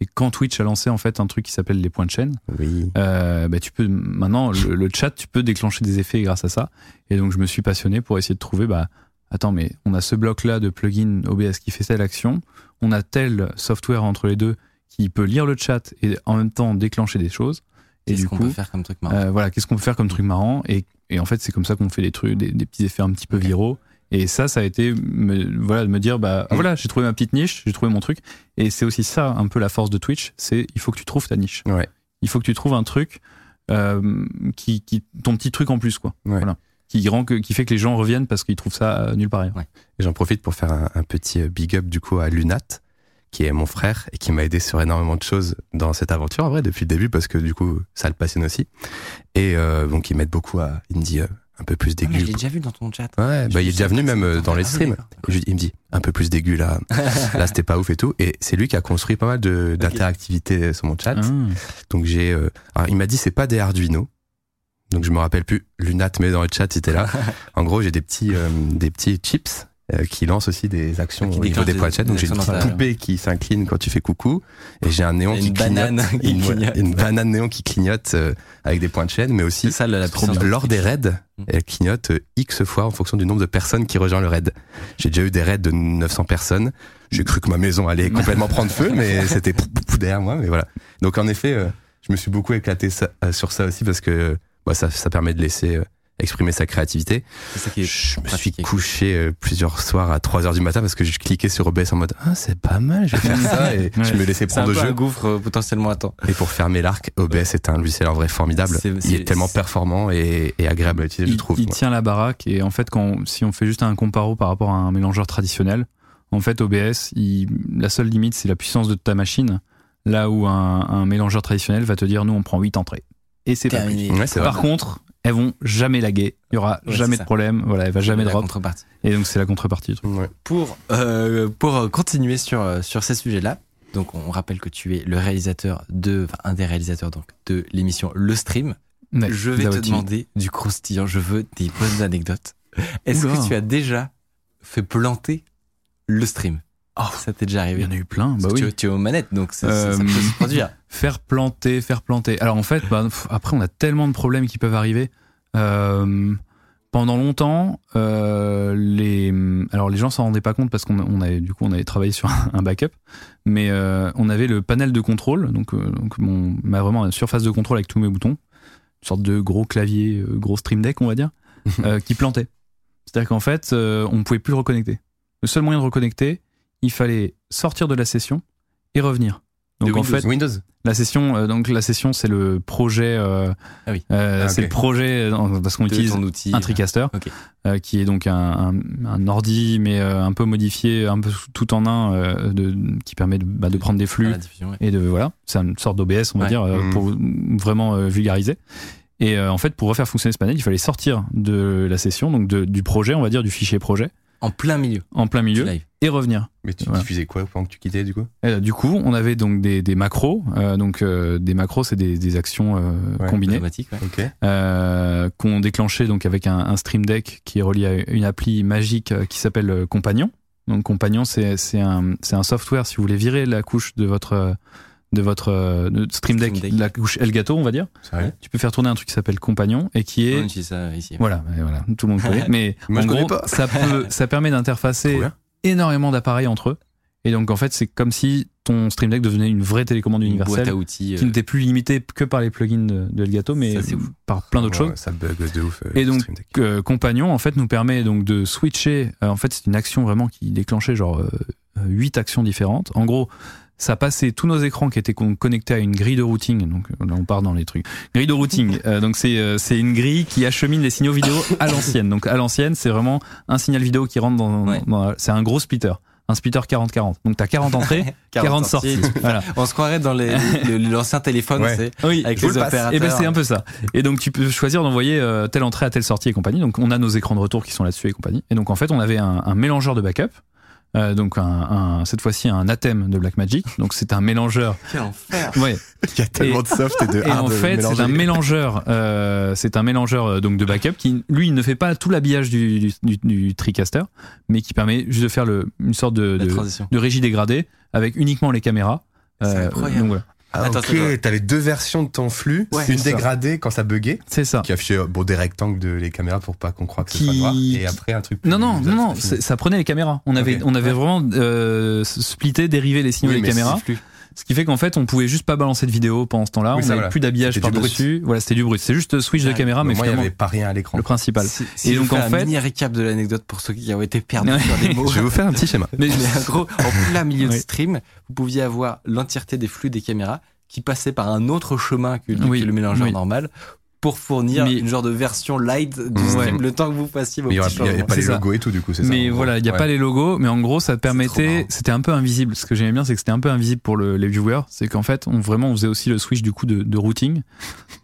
Et quand Twitch a lancé en fait un truc qui s'appelle les points de chaîne, Oui. euh, bah, tu peux maintenant le, le chat, tu peux déclencher des effets grâce à ça. Et donc je me suis passionné pour essayer de trouver, bah attends, mais on a ce bloc là de plugin OBS qui fait telle action, on a tel software entre les deux qui peut lire le chat et en même temps déclencher des choses. Et Qu'est-ce du qu'on coup, peut faire comme truc marrant? euh, voilà, qu'est-ce qu'on peut faire comme truc marrant? Et, et en fait, c'est comme ça qu'on fait des trucs, des, des petits effets un petit peu viraux. Et ça, ça a été, me- voilà, de me dire, bah ah, Mm. voilà, j'ai trouvé ma petite niche, j'ai trouvé mon truc. Et c'est aussi ça, un peu la force de Twitch, c'est il faut que tu trouves ta niche. Ouais. Il faut que tu trouves un truc euh, qui, qui, ton petit truc en plus, quoi. Ouais. Voilà. Qui rend que, qui fait que les gens reviennent parce qu'ils trouvent ça euh, nulle part ailleurs. Et j'en profite pour faire un, un petit euh, big up du coup à Lunat, qui est mon frère et qui m'a aidé sur énormément de choses dans cette aventure, en vrai, depuis le début, parce que du coup, ça le passionne aussi. Et euh, donc, il m'aide beaucoup à. Il me dit euh, un peu plus Ah, d'aigu. je l'ai déjà vu dans ton chat. Ouais, bah, il est déjà venu même euh, dans les Ah streams. il me dit un peu plus d'aigu là. [LAUGHS] là, c'était pas ouf et tout. Et c'est lui qui a construit pas mal d'interactivité sur mon chat. Ah. Donc j'ai. euh, alors il m'a dit c'est pas des Arduino. Donc je me rappelle plus. Lunat mais dans le chat c'était là. [LAUGHS] en gros j'ai des petits euh, des petits chips euh, qui lancent aussi des actions Qui au niveau des des- points de. Donc j'ai une petite poupée qui s'incline quand tu fais coucou et j'ai un néon qui une clignote. banane qui une, clignote. une banane néon qui clignote euh, avec des points de chaîne, mais aussi ça la, lors des raids, Mm. elle clignote euh, X fois en fonction du nombre de personnes qui rejoignent le raid. J'ai déjà eu des raids de 900 personnes. J'ai cru que ma maison allait [LAUGHS] complètement prendre feu, mais c'était derrière moi. Mais voilà. Donc en effet, je me suis beaucoup éclaté ça- sur ça aussi parce que bah, ça, ça permet de laisser exprimer sa créativité. C'est ça qui est Je me suis couché euh, plusieurs soirs à 3 heures du matin parce que je cliquais sur OBS en mode ah c'est pas mal, je vais faire ça et [LAUGHS] je me laissais C'est un prendre au peu un jeu. gouffre euh, potentiellement à temps. Et pour fermer l'arc, OBS est un logiciel en vrai formidable. Il est tellement performant et, et agréable à utiliser, je il, trouve. il tient la baraque et en fait quand si on fait juste un comparo par rapport à un mélangeur traditionnel en fait OBS il- la seule limite c'est la puissance de ta machine là où un, un mélangeur traditionnel va te dire nous on prend 8 entrées et c'est pas. Ouais, par contre elles vont jamais laguer il y aura Ouais, jamais de ça. problème voilà elle va jamais La drop contrepartie. et donc c'est la contrepartie du truc. Ouais. Pour, euh, pour euh, continuer sur, euh, sur ces sujets-là, donc on rappelle que tu es le réalisateur de, enfin, un des réalisateurs donc de l'émission Le Stream. Ouais, je vais te demander du croustillant, je veux des bonnes anecdotes. Est-ce que tu as déjà fait planter le stream? Oh, Ça t'est déjà il arrivé y en a eu plein bah oui tu, tu es aux manettes, donc ça peut se produire. Faire planter, faire planter. Alors en fait, bah, après on a tellement de problèmes qui peuvent arriver. Euh, pendant longtemps, euh, les alors les gens s'en rendaient pas compte parce qu'on on avait du coup on avait travaillé sur un, backup, mais euh, on avait le panel de contrôle, donc donc mon ma vraiment une surface de contrôle avec tous mes boutons, une sorte de gros clavier, gros stream deck on va dire, [LAUGHS] qui plantait. C'est-à-dire qu'en fait, on pouvait plus le reconnecter. Le seul moyen de reconnecter, il fallait sortir de la session et revenir. Donc De en Windows. fait, Windows. la session, euh, donc la session, c'est le projet. euh, Ah oui. euh, Ah, C'est le projet parce qu'on utilise outil. un TriCaster, euh, qui est donc un, un, un ordi mais euh, un peu modifié, un peu tout en un, euh, de, qui permet de, bah, de prendre des flux diffusion, ouais. et de voilà, c'est une sorte d'OBS, on va Ouais. dire, euh, Mhm. pour vraiment euh, vulgariser. Et euh, en fait, pour refaire fonctionner ce panel, il fallait sortir de la session, donc de- du projet, on va dire, du fichier projet, En plein milieu. en plein milieu Live. et revenir. Mais tu Voilà. diffusais quoi pendant que tu quittais du coup? Et, euh, du coup, on avait donc des, des macros. euh, donc euh, des macros, c'est des, des actions euh, Ouais, combinées ouais. Ok. qu'on déclenchait donc avec un, un Stream Deck qui est relié à une appli magique qui s'appelle Compagnon. Donc Compagnon, c'est un un software si vous voulez virer la couche de votre euh, de votre euh, de Stream Deck, Stream Deck. la couche Elgato, on va dire. Tu peux faire tourner un truc qui s'appelle Compagnon et qui On est utilise ça ici. voilà, voilà, tout le monde connaît. [LAUGHS] Mais Moi, en gros, pas. ça peut, [LAUGHS] ça permet d'interfacer énormément d'appareils entre eux. Et donc en fait, c'est comme si ton Stream Deck devenait une vraie télécommande Une boîte universelle à outils. qui euh, n'était plus limitée que par les plugins de, de Elgato, mais Ça, par plein d'autres Ouais, choses. Ça bug de ouf. euh, Et donc. Euh, Compagnon en fait nous permet donc de switcher. en fait, c'est une action vraiment qui déclenchait genre huit actions différentes. En gros, ça passait tous nos écrans qui étaient con- connectés à une grille de routing. Donc euh, là, on part dans les trucs. Grille de routing. [LAUGHS] euh, donc c'est euh, c'est une grille qui achemine les signaux vidéo à l'ancienne. Donc à l'ancienne, c'est vraiment un signal vidéo qui rentre dans. Ouais. dans- c'est un gros splitter. Un splitter 40-40. Donc t'as 40 entrées, [LAUGHS] 40, sorties. voilà. [LAUGHS] On se croirait dans l'ancien téléphone, Ouais. c'est Oui, avec les opérateurs. Et ben c'est un peu ça. Et donc tu peux choisir d'envoyer euh, telle entrée à telle sortie et compagnie. Donc on a nos écrans de retour qui sont là-dessus et compagnie. Et donc en fait on avait un, un mélangeur de backup. Euh, donc un, un- cette fois-ci un Atem de Blackmagic. Donc c'est un mélangeur. [LAUGHS] Quel enfer. Ouais. Il y a tellement de soft et de Et hard en fait c'est un mélangeur. Euh, c'est un mélangeur euh, donc de backup qui lui il ne fait pas tout l'habillage du, du, du, du TriCaster, mais qui permet juste de faire le, une sorte de, de, transition. de régie dégradée avec uniquement les caméras. C'est Euh, incroyable. donc voilà. Ah, Attends, ok, t'as les deux versions de ton flux, Ouais, une c'est ça. dégradée quand ça buguait, C'est ça. qui affichait bon, des rectangles de les caméras pour pas qu'on croie que ce Qui- noir, et après un truc plus Non, non, non, non, c'est- ça prenait les caméras. On avait, on avait vraiment euh, splitté, dérivé les signaux Oui, des caméras. C'est flux. Ce qui fait qu'en fait, on pouvait juste pas balancer de vidéo pendant ce temps-là. Oui, on n'avait voilà. plus d'habillage par-dessus. Voilà, c'était du brut. C'est juste switch de caméra, mais moi, il y finalement, avait pas rien à l'écran. le principal. Si- si Et donc, en un fait- mini récap de l'anecdote pour ceux qui ont été perdus sur des mots. [LAUGHS] Je vais vous faire un petit schéma. Mais, en gros, en plein milieu de stream, vous pouviez avoir l'entièreté des flux des caméras qui passaient par un autre chemin que, Oui, que le mélangeur oui. normal pour fournir Mais- une genre de version light du Ouais. stream le temps que vous fassiez vos Mais il y petits aura- il y avait changements. pas les ça. logos et tout, du coup, c'est ça. mais voilà, il n'y a Ouais. pas les logos, mais en gros, ça permettait, c'était un peu invisible. Ce que j'aimais bien, c'est que c'était un peu invisible pour le- les viewers. C'est qu'en fait, on vraiment, on faisait aussi le switch du coup de, de routing.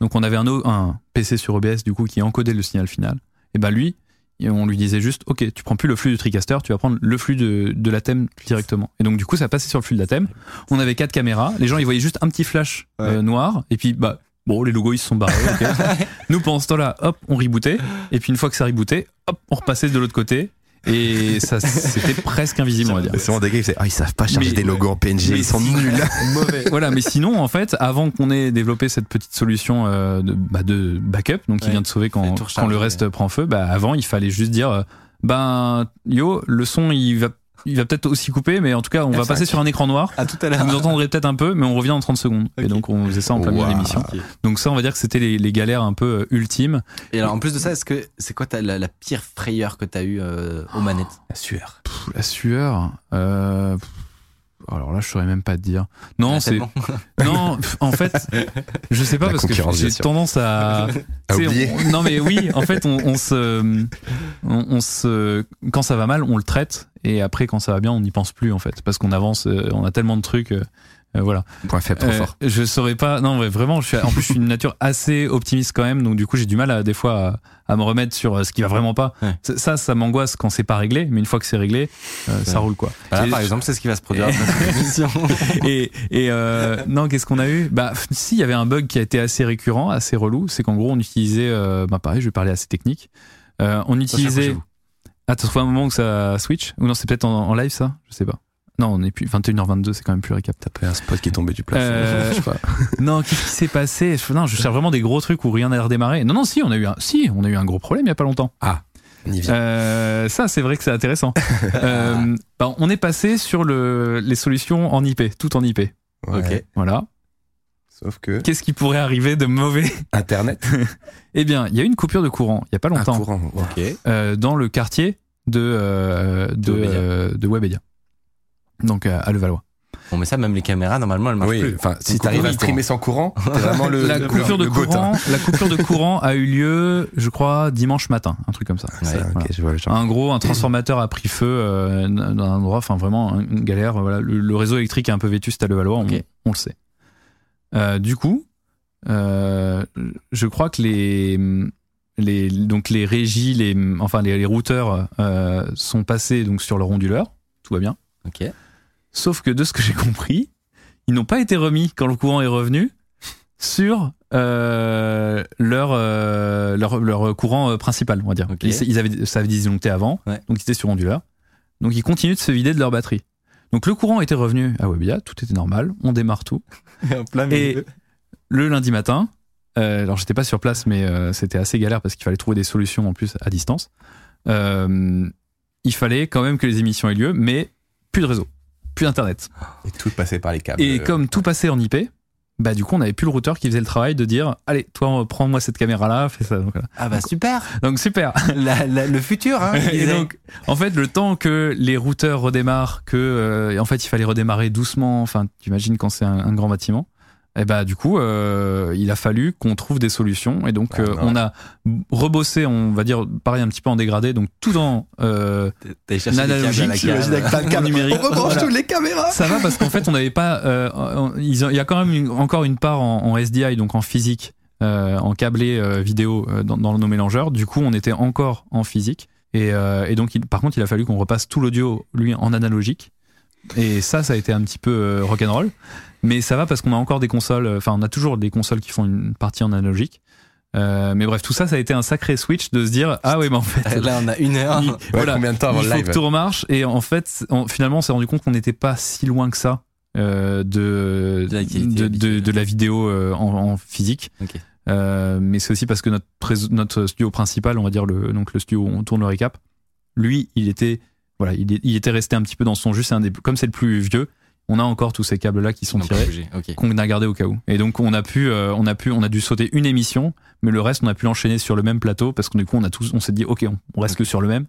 Donc, on avait un, PC sur OBS du coup qui encodait le signal final. Et ben lui, et on lui disait juste, ok, tu prends plus le flux du TriCaster, tu vas prendre le flux de, de la thème directement. Et donc, du coup, ça passait sur le flux de la thème. On avait quatre caméras. Les gens, ils voyaient juste un petit flash euh, noir. Et puis, bah, bon, les logos, ils se sont barrés. ok. [LAUGHS] Nous, pendant ce temps-là, hop, on rebootait. Et puis, une fois que ça rebootait, hop, on repassait de l'autre côté. Et ça, c'était presque invisible, on va dire. C'est vraiment des ah, ils savent pas charger Mais- des logos en PNG, ils sont si- nuls. [LAUGHS] Mauvais. Voilà, mais sinon, en fait, avant qu'on ait développé cette petite solution euh, de, bah, de backup, donc qui vient de sauver quand, quand le reste prend feu, bah, avant, il fallait juste dire, euh, ben, yo, le son, il va, il va peut-être aussi couper, mais en tout cas, on va F5. passer sur un écran noir. À tout à Vous l'heure. nous entendrez peut-être un peu, mais on revient en 30 secondes. Et donc, on faisait ça en plein milieu de Wow. l'émission. Ok. Donc ça, on va dire que c'était les, les galères un peu euh, ultimes. Et alors, en plus de ça, est-ce que c'est quoi la, la pire frayeur que t'as eu euh, aux manettes? La sueur. Pff, la sueur, euh, pff, alors là, je saurais même pas te dire. Non, Ah, c'est, [LAUGHS] non, en fait, je sais pas La parce que j'ai tendance à, [LAUGHS] À tu sais, oublier. on- non mais oui, en fait, on, on se, on, on se, quand ça va mal, on le traite, et après, quand ça va bien, on n'y pense plus en fait, parce qu'on avance, euh, on a tellement de trucs, euh, voilà. Point faible, trop Euh, fort. Je saurais pas. Non, vraiment. Je suis, en plus, je suis une nature assez optimiste quand même. Donc, du coup, j'ai du mal à des fois à, à me remettre sur euh, ce qui va vraiment pas. Ouais. Ça, ça, m'angoisse quand c'est pas réglé. Mais une fois que c'est réglé, euh, ça roule quoi. Bah là, par exemple, c'est ce qui va se produire et [LAUGHS] et euh, non, qu'est-ce qu'on a eu? Bah, si, il y avait un bug qui a été assez récurrent, assez relou. C'est qu'en gros, on utilisait. Euh, bah, pareil, je vais parler assez technique. Euh, on utilisait. approchez-vous. Attends, faut un moment que ça switch? Ou non, c'est peut-être en, en live ça? Je sais pas. Non, on est plus 21h22, c'est quand même plus récap. T'as pas un spot qui est tombé du plafond. Euh, je sais pas. [LAUGHS] Non, qu'est-ce qui s'est passé? Je- Non, je cherche vraiment des gros trucs où rien n'a redémarré. Non, non, si, on a eu un, si, on a eu un gros problème il y a pas longtemps. Vient. Euh, ça, c'est vrai que c'est intéressant. [LAUGHS] euh, bah, on est passé sur le, les solutions en IP, tout en IP. Ouais. ok. Voilà. Sauf que Qu'est-ce qui pourrait arriver de mauvais? Internet, [LAUGHS] Eh bien, il y a eu une coupure de courant il y a pas un longtemps courant. ouais. Ok. euh, dans le quartier de de, Webedia. euh, de Webedia. Donc euh, à Levallois. Bon, mais ça, même les caméras, normalement, elles marchent Oui, plus. enfin, si t'arrives à streamer sans courant, t'es [LAUGHS] vraiment le, la coupure le de goat, courant, hein. la coupure de courant a eu lieu, je crois, dimanche matin, un truc comme ça. Ouais, ok, voilà. je vois le genre. Un gros, un transformateur a pris feu euh, dans un endroit, enfin vraiment une galère. Voilà, le, le réseau électrique est un peu vétuste à Levallois, on, le sait. Euh, du coup, euh, je crois que les les, donc les régies, les, enfin les, les routeurs euh, sont passés donc sur le ronduleur, tout va bien. Ok. Sauf que de ce que j'ai compris, ils n'ont pas été remis quand le courant est revenu sur euh, leur, euh, leur leur courant euh, principal, on va dire. Ils, ils avaient ça avait disjoncté avant, Ouais. donc ils étaient sur onduleur. Donc ils continuent de se vider de leur batterie. Donc le courant était revenu à Webedia, tout était normal, on démarre tout. [LAUGHS] Et le lundi matin, euh, alors j'étais pas sur place, mais euh, c'était assez galère parce qu'il fallait trouver des solutions en plus à distance. Euh, il fallait quand même que les émissions aient lieu, mais plus de réseau, plus d'internet. Et tout passé par les câbles. Et comme tout passait en IP, bah du coup on n'avait plus le routeur qui faisait le travail de dire allez toi prends-moi cette caméra là, fais ça. Donc. Ah bah super. Donc, super. [LAUGHS] La- la- le futur. Hein, il Et disait. donc, en fait, le temps que les routeurs redémarrent, que euh, et en fait il fallait redémarrer doucement. Enfin, tu imagines quand c'est un, un grand bâtiment. Et bah du coup, euh, il a fallu qu'on trouve des solutions. Et donc, Ah, euh, non. on a rebossé, on va dire, pareil un petit peu en dégradé. Donc tout en euh, analogique, cave. en numérique. Voilà. les caméras. Ça va parce qu'en fait, on n'avait pas. euh, on- il y a quand même une- encore une part en, en SDI, donc en physique, euh, en câblé euh, vidéo euh, dans, dans nos mélangeurs. Du coup, on était encore en physique. Et, euh, et donc, il- par contre, il a fallu qu'on repasse tout l'audio, lui, en analogique. Et ça, ça a été un petit peu rock'n'roll. Mais ça va parce qu'on a encore des consoles. euh, Enfin, on a toujours des consoles qui font une partie en analogique. Euh, mais bref, tout ça, ça a été un sacré switch de se dire ah oui, mais en fait, Là, on a une heure. [LAUGHS] il- voilà, combien de temps avant il faut live que tout remarche. Et en fait, on- finalement, on s'est rendu compte qu'on n'était pas si loin que ça euh, de, De la de, de- vidéo euh, en, en physique. Mais c'est aussi parce que notre, notre studio principal, on va dire le, donc le studio où on tourne le récap, lui, il était, voilà, il, était resté un petit peu dans son jus. C'est un des, comme c'est le plus vieux, on a encore tous ces câbles là qui sont tirés bougé, qu'on a gardé au cas où. Et donc on a pu, euh, on a pu, on a dû sauter une émission, mais le reste on a pu l'enchaîner sur le même plateau parce que du coup on a tous, on s'est dit ok, on, on reste que sur le même.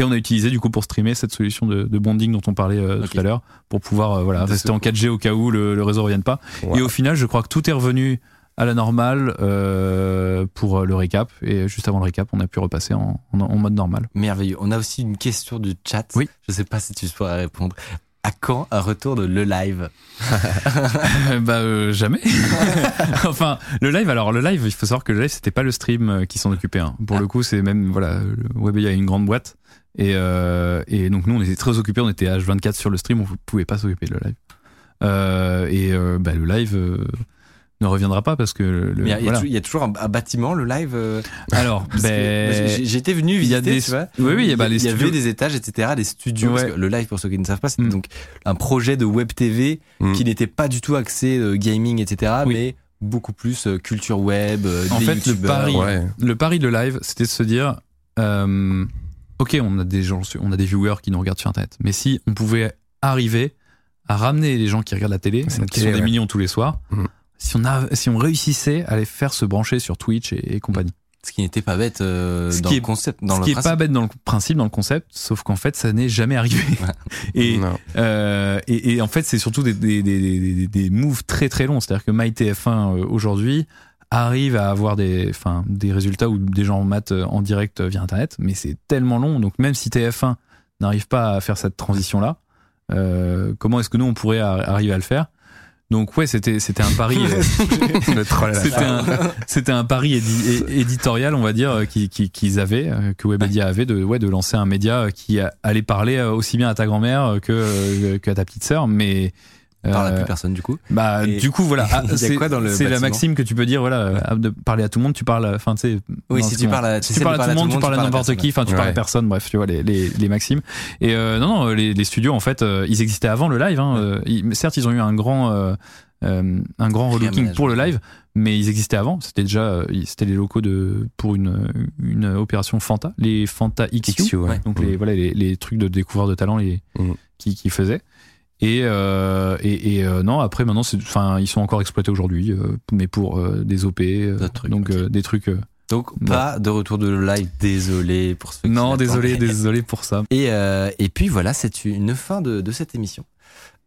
Et on a utilisé du coup pour streamer cette solution de, de bonding dont on parlait euh, tout à l'heure pour pouvoir euh, voilà De rester en secours. 4G au cas où le, le réseau revienne pas. Et au final, je crois que tout est revenu à la normale euh, pour le récap. Et juste avant le récap, on a pu repasser en, en, en mode normal. Merveilleux. On a aussi une question du chat. Oui. Je sais pas si tu pourras répondre. À quand un retour de le live [LAUGHS] bah euh, jamais. [LAUGHS] enfin, le live. Alors le live, il faut savoir que le live c'était pas le stream euh, qui s'en occupait. hein. Pour Ah. le coup, c'est même voilà, Webedia a une grande boîte et euh, et donc nous on était très occupés. On était H24 sur le stream, on pouvait pas s'occuper de le live. Euh, et euh, bah, le live euh, ne reviendra pas parce que le, Mais il y a- y, voilà. y toujours un, un bâtiment, le live. euh, Alors, ben, j'étais venu il y a visiter, des- tu vois. oui, oui, il y bah, les y avait studios. des étages, etc., des studios. parce Ouais. que le live, pour ceux qui ne savent pas, c'était Mm. donc un projet de web TV Mm. qui n'était pas du tout axé euh, gaming, etc., Oui. mais beaucoup plus euh, culture web, euh, En des fait, le pari- Ouais. le pari de live, c'était de se dire, euh, ok, on a des gens, on a des viewers qui nous regardent sur Internet, mais si on pouvait arriver à ramener les gens qui regardent la télé, qui télé, sont des ouais. millions tous les soirs, Mhm. Si on a, si on réussissait à les faire se brancher sur Twitch et, et compagnie. Ce qui n'était pas bête euh, dans qui le est- concept, dans Ce le qui est principe. pas bête dans le principe, dans le concept, sauf qu'en fait, ça n'est jamais arrivé. [LAUGHS] et, euh, et, et en fait, c'est surtout des, des, des, des, des moves très très longs. C'est-à-dire que MyTF1 euh, aujourd'hui arrive à avoir des, enfin, des résultats où des gens matent en direct via Internet, mais c'est tellement long. Donc même si TF1 n'arrive pas à faire cette transition-là, euh, comment est-ce que nous on pourrait ar- arriver à le faire? Donc ouais, c'était c'était un pari. euh, [LAUGHS] c'était un, c'était un pari édi- éditorial, on va dire, euh, qui- qui- qu'ils avaient, euh, que Webedia avait, de, ouais, de lancer un média qui allait parler aussi bien à ta grand-mère que, euh, que à ta petite sœur, mais Par la euh, plus personne, du coup. bah, Et- du coup, voilà. [LAUGHS] Ah, c'est quoi dans le c'est la maxime que tu peux dire, voilà, de parler à tout le monde, tu parles, enfin, tu sais. Oui, si tu parles à, Si tu parles à tout le monde, tu parles à n'importe qui, enfin, tu parles à Ouais. personne, bref, tu vois, les, les, les maximes. Et euh, non, non, les, les studios, en fait, euh, ils existaient avant le live. Hein, euh, ils- certes, ils ont eu un grand, euh, un grand relooking pour le live, mais ils existaient avant. C'était déjà, c'était les locaux de pour une, une opération Fanta, les Fanta XU. XU, ouais. Donc les voilà les, les trucs de découvreur de talent les Mm. qui qui faisaient. Et euh, et, et, euh, non après maintenant c'est enfin ils sont encore exploités aujourd'hui euh, mais pour des OP trucs, donc des trucs Donc, pas de retour de live, désolé pour ceux qui non désolé désolé pour ça. Et, et puis voilà, c'est une fin de, de cette émission.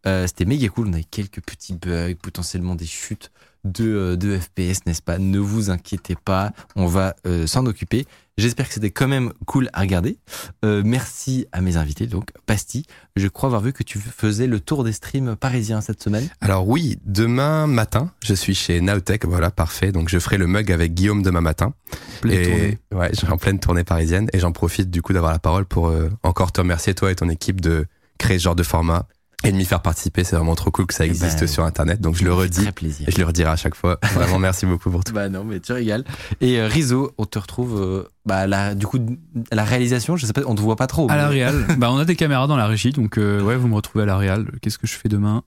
Euh, C'était méga cool. On avait quelques petits bugs, potentiellement des chutes de, euh, de FPS, n'est-ce pas? Ne vous inquiétez pas, on va euh, s'en occuper. J'espère que c'était quand même cool à regarder. Euh, merci à mes invités, donc Pasti. Je crois avoir vu que tu faisais le tour des streams parisiens cette semaine. Alors oui, demain matin, je suis chez Naotech, voilà, parfait. Donc je ferai le mug avec Guillaume demain matin. Pleine et tournée. ouais, je suis en pleine tournée parisienne et j'en profite du coup d'avoir la parole pour euh, encore te remercier toi et ton équipe de créer ce genre de format et de m'y faire participer. C'est vraiment trop cool que ça Eh existe ben, sur Internet. Donc je le redis Très plaisir. et je le redirai à chaque fois. [LAUGHS] Vraiment merci beaucoup pour tout. Bah non, mais tu régales. Et euh, Rizzo, on te retrouve, euh, bah la, du coup, à la réalisation, je sais pas, on te voit pas trop. À la Real. [LAUGHS] bah, on a des caméras dans la régie, donc euh, ouais, vous me retrouvez à la Real. Qu'est-ce que je fais demain?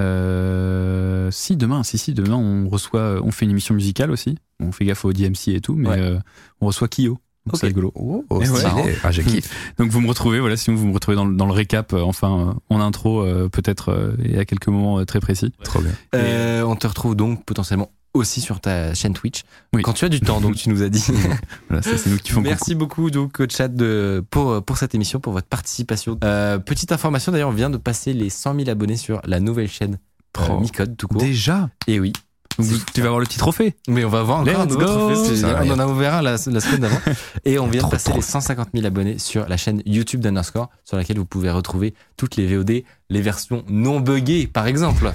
Euh, Si demain, si si, demain on reçoit, on fait une émission musicale aussi. On fait gaffe au DMC et tout, mais Ouais. euh, on reçoit Kyo. C'est rigolo. Oh, ouais. stylé. Ah, je kiffe. [LAUGHS] Donc vous me retrouvez, voilà, sinon vous me retrouvez dans, le- dans le récap, euh, enfin euh, en intro euh, peut-être euh, et à quelques moments euh, très précis. Trop bien. Euh, on te retrouve donc potentiellement aussi sur ta chaîne Twitch. Oui. Quand tu as du temps, donc tu nous as dit. [LAUGHS] Voilà, ça c'est nous qui font Merci beaucoup donc au chat de, pour, pour cette émission, pour votre participation. Euh, petite information d'ailleurs, on vient de passer les 100 000 abonnés sur la nouvelle chaîne euh, Oh. Micode tout court. Déjà? Et oui. Donc, C'est vous- tu vas avoir le petit trophée. Mais on va voir encore Let's un autre. Ça, On en a ouvert un la, la semaine d'avant. Et on vient de passer trop. les 150 000 abonnés sur la chaîne YouTube d'Underscore, sur laquelle vous pouvez retrouver toutes les VOD, les versions non buggées, par exemple,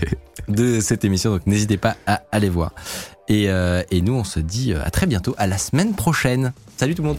[LAUGHS] de cette émission. Donc n'hésitez pas à aller voir. Et, euh, et nous, on se dit euh, à très bientôt, à la semaine prochaine. Salut tout le monde.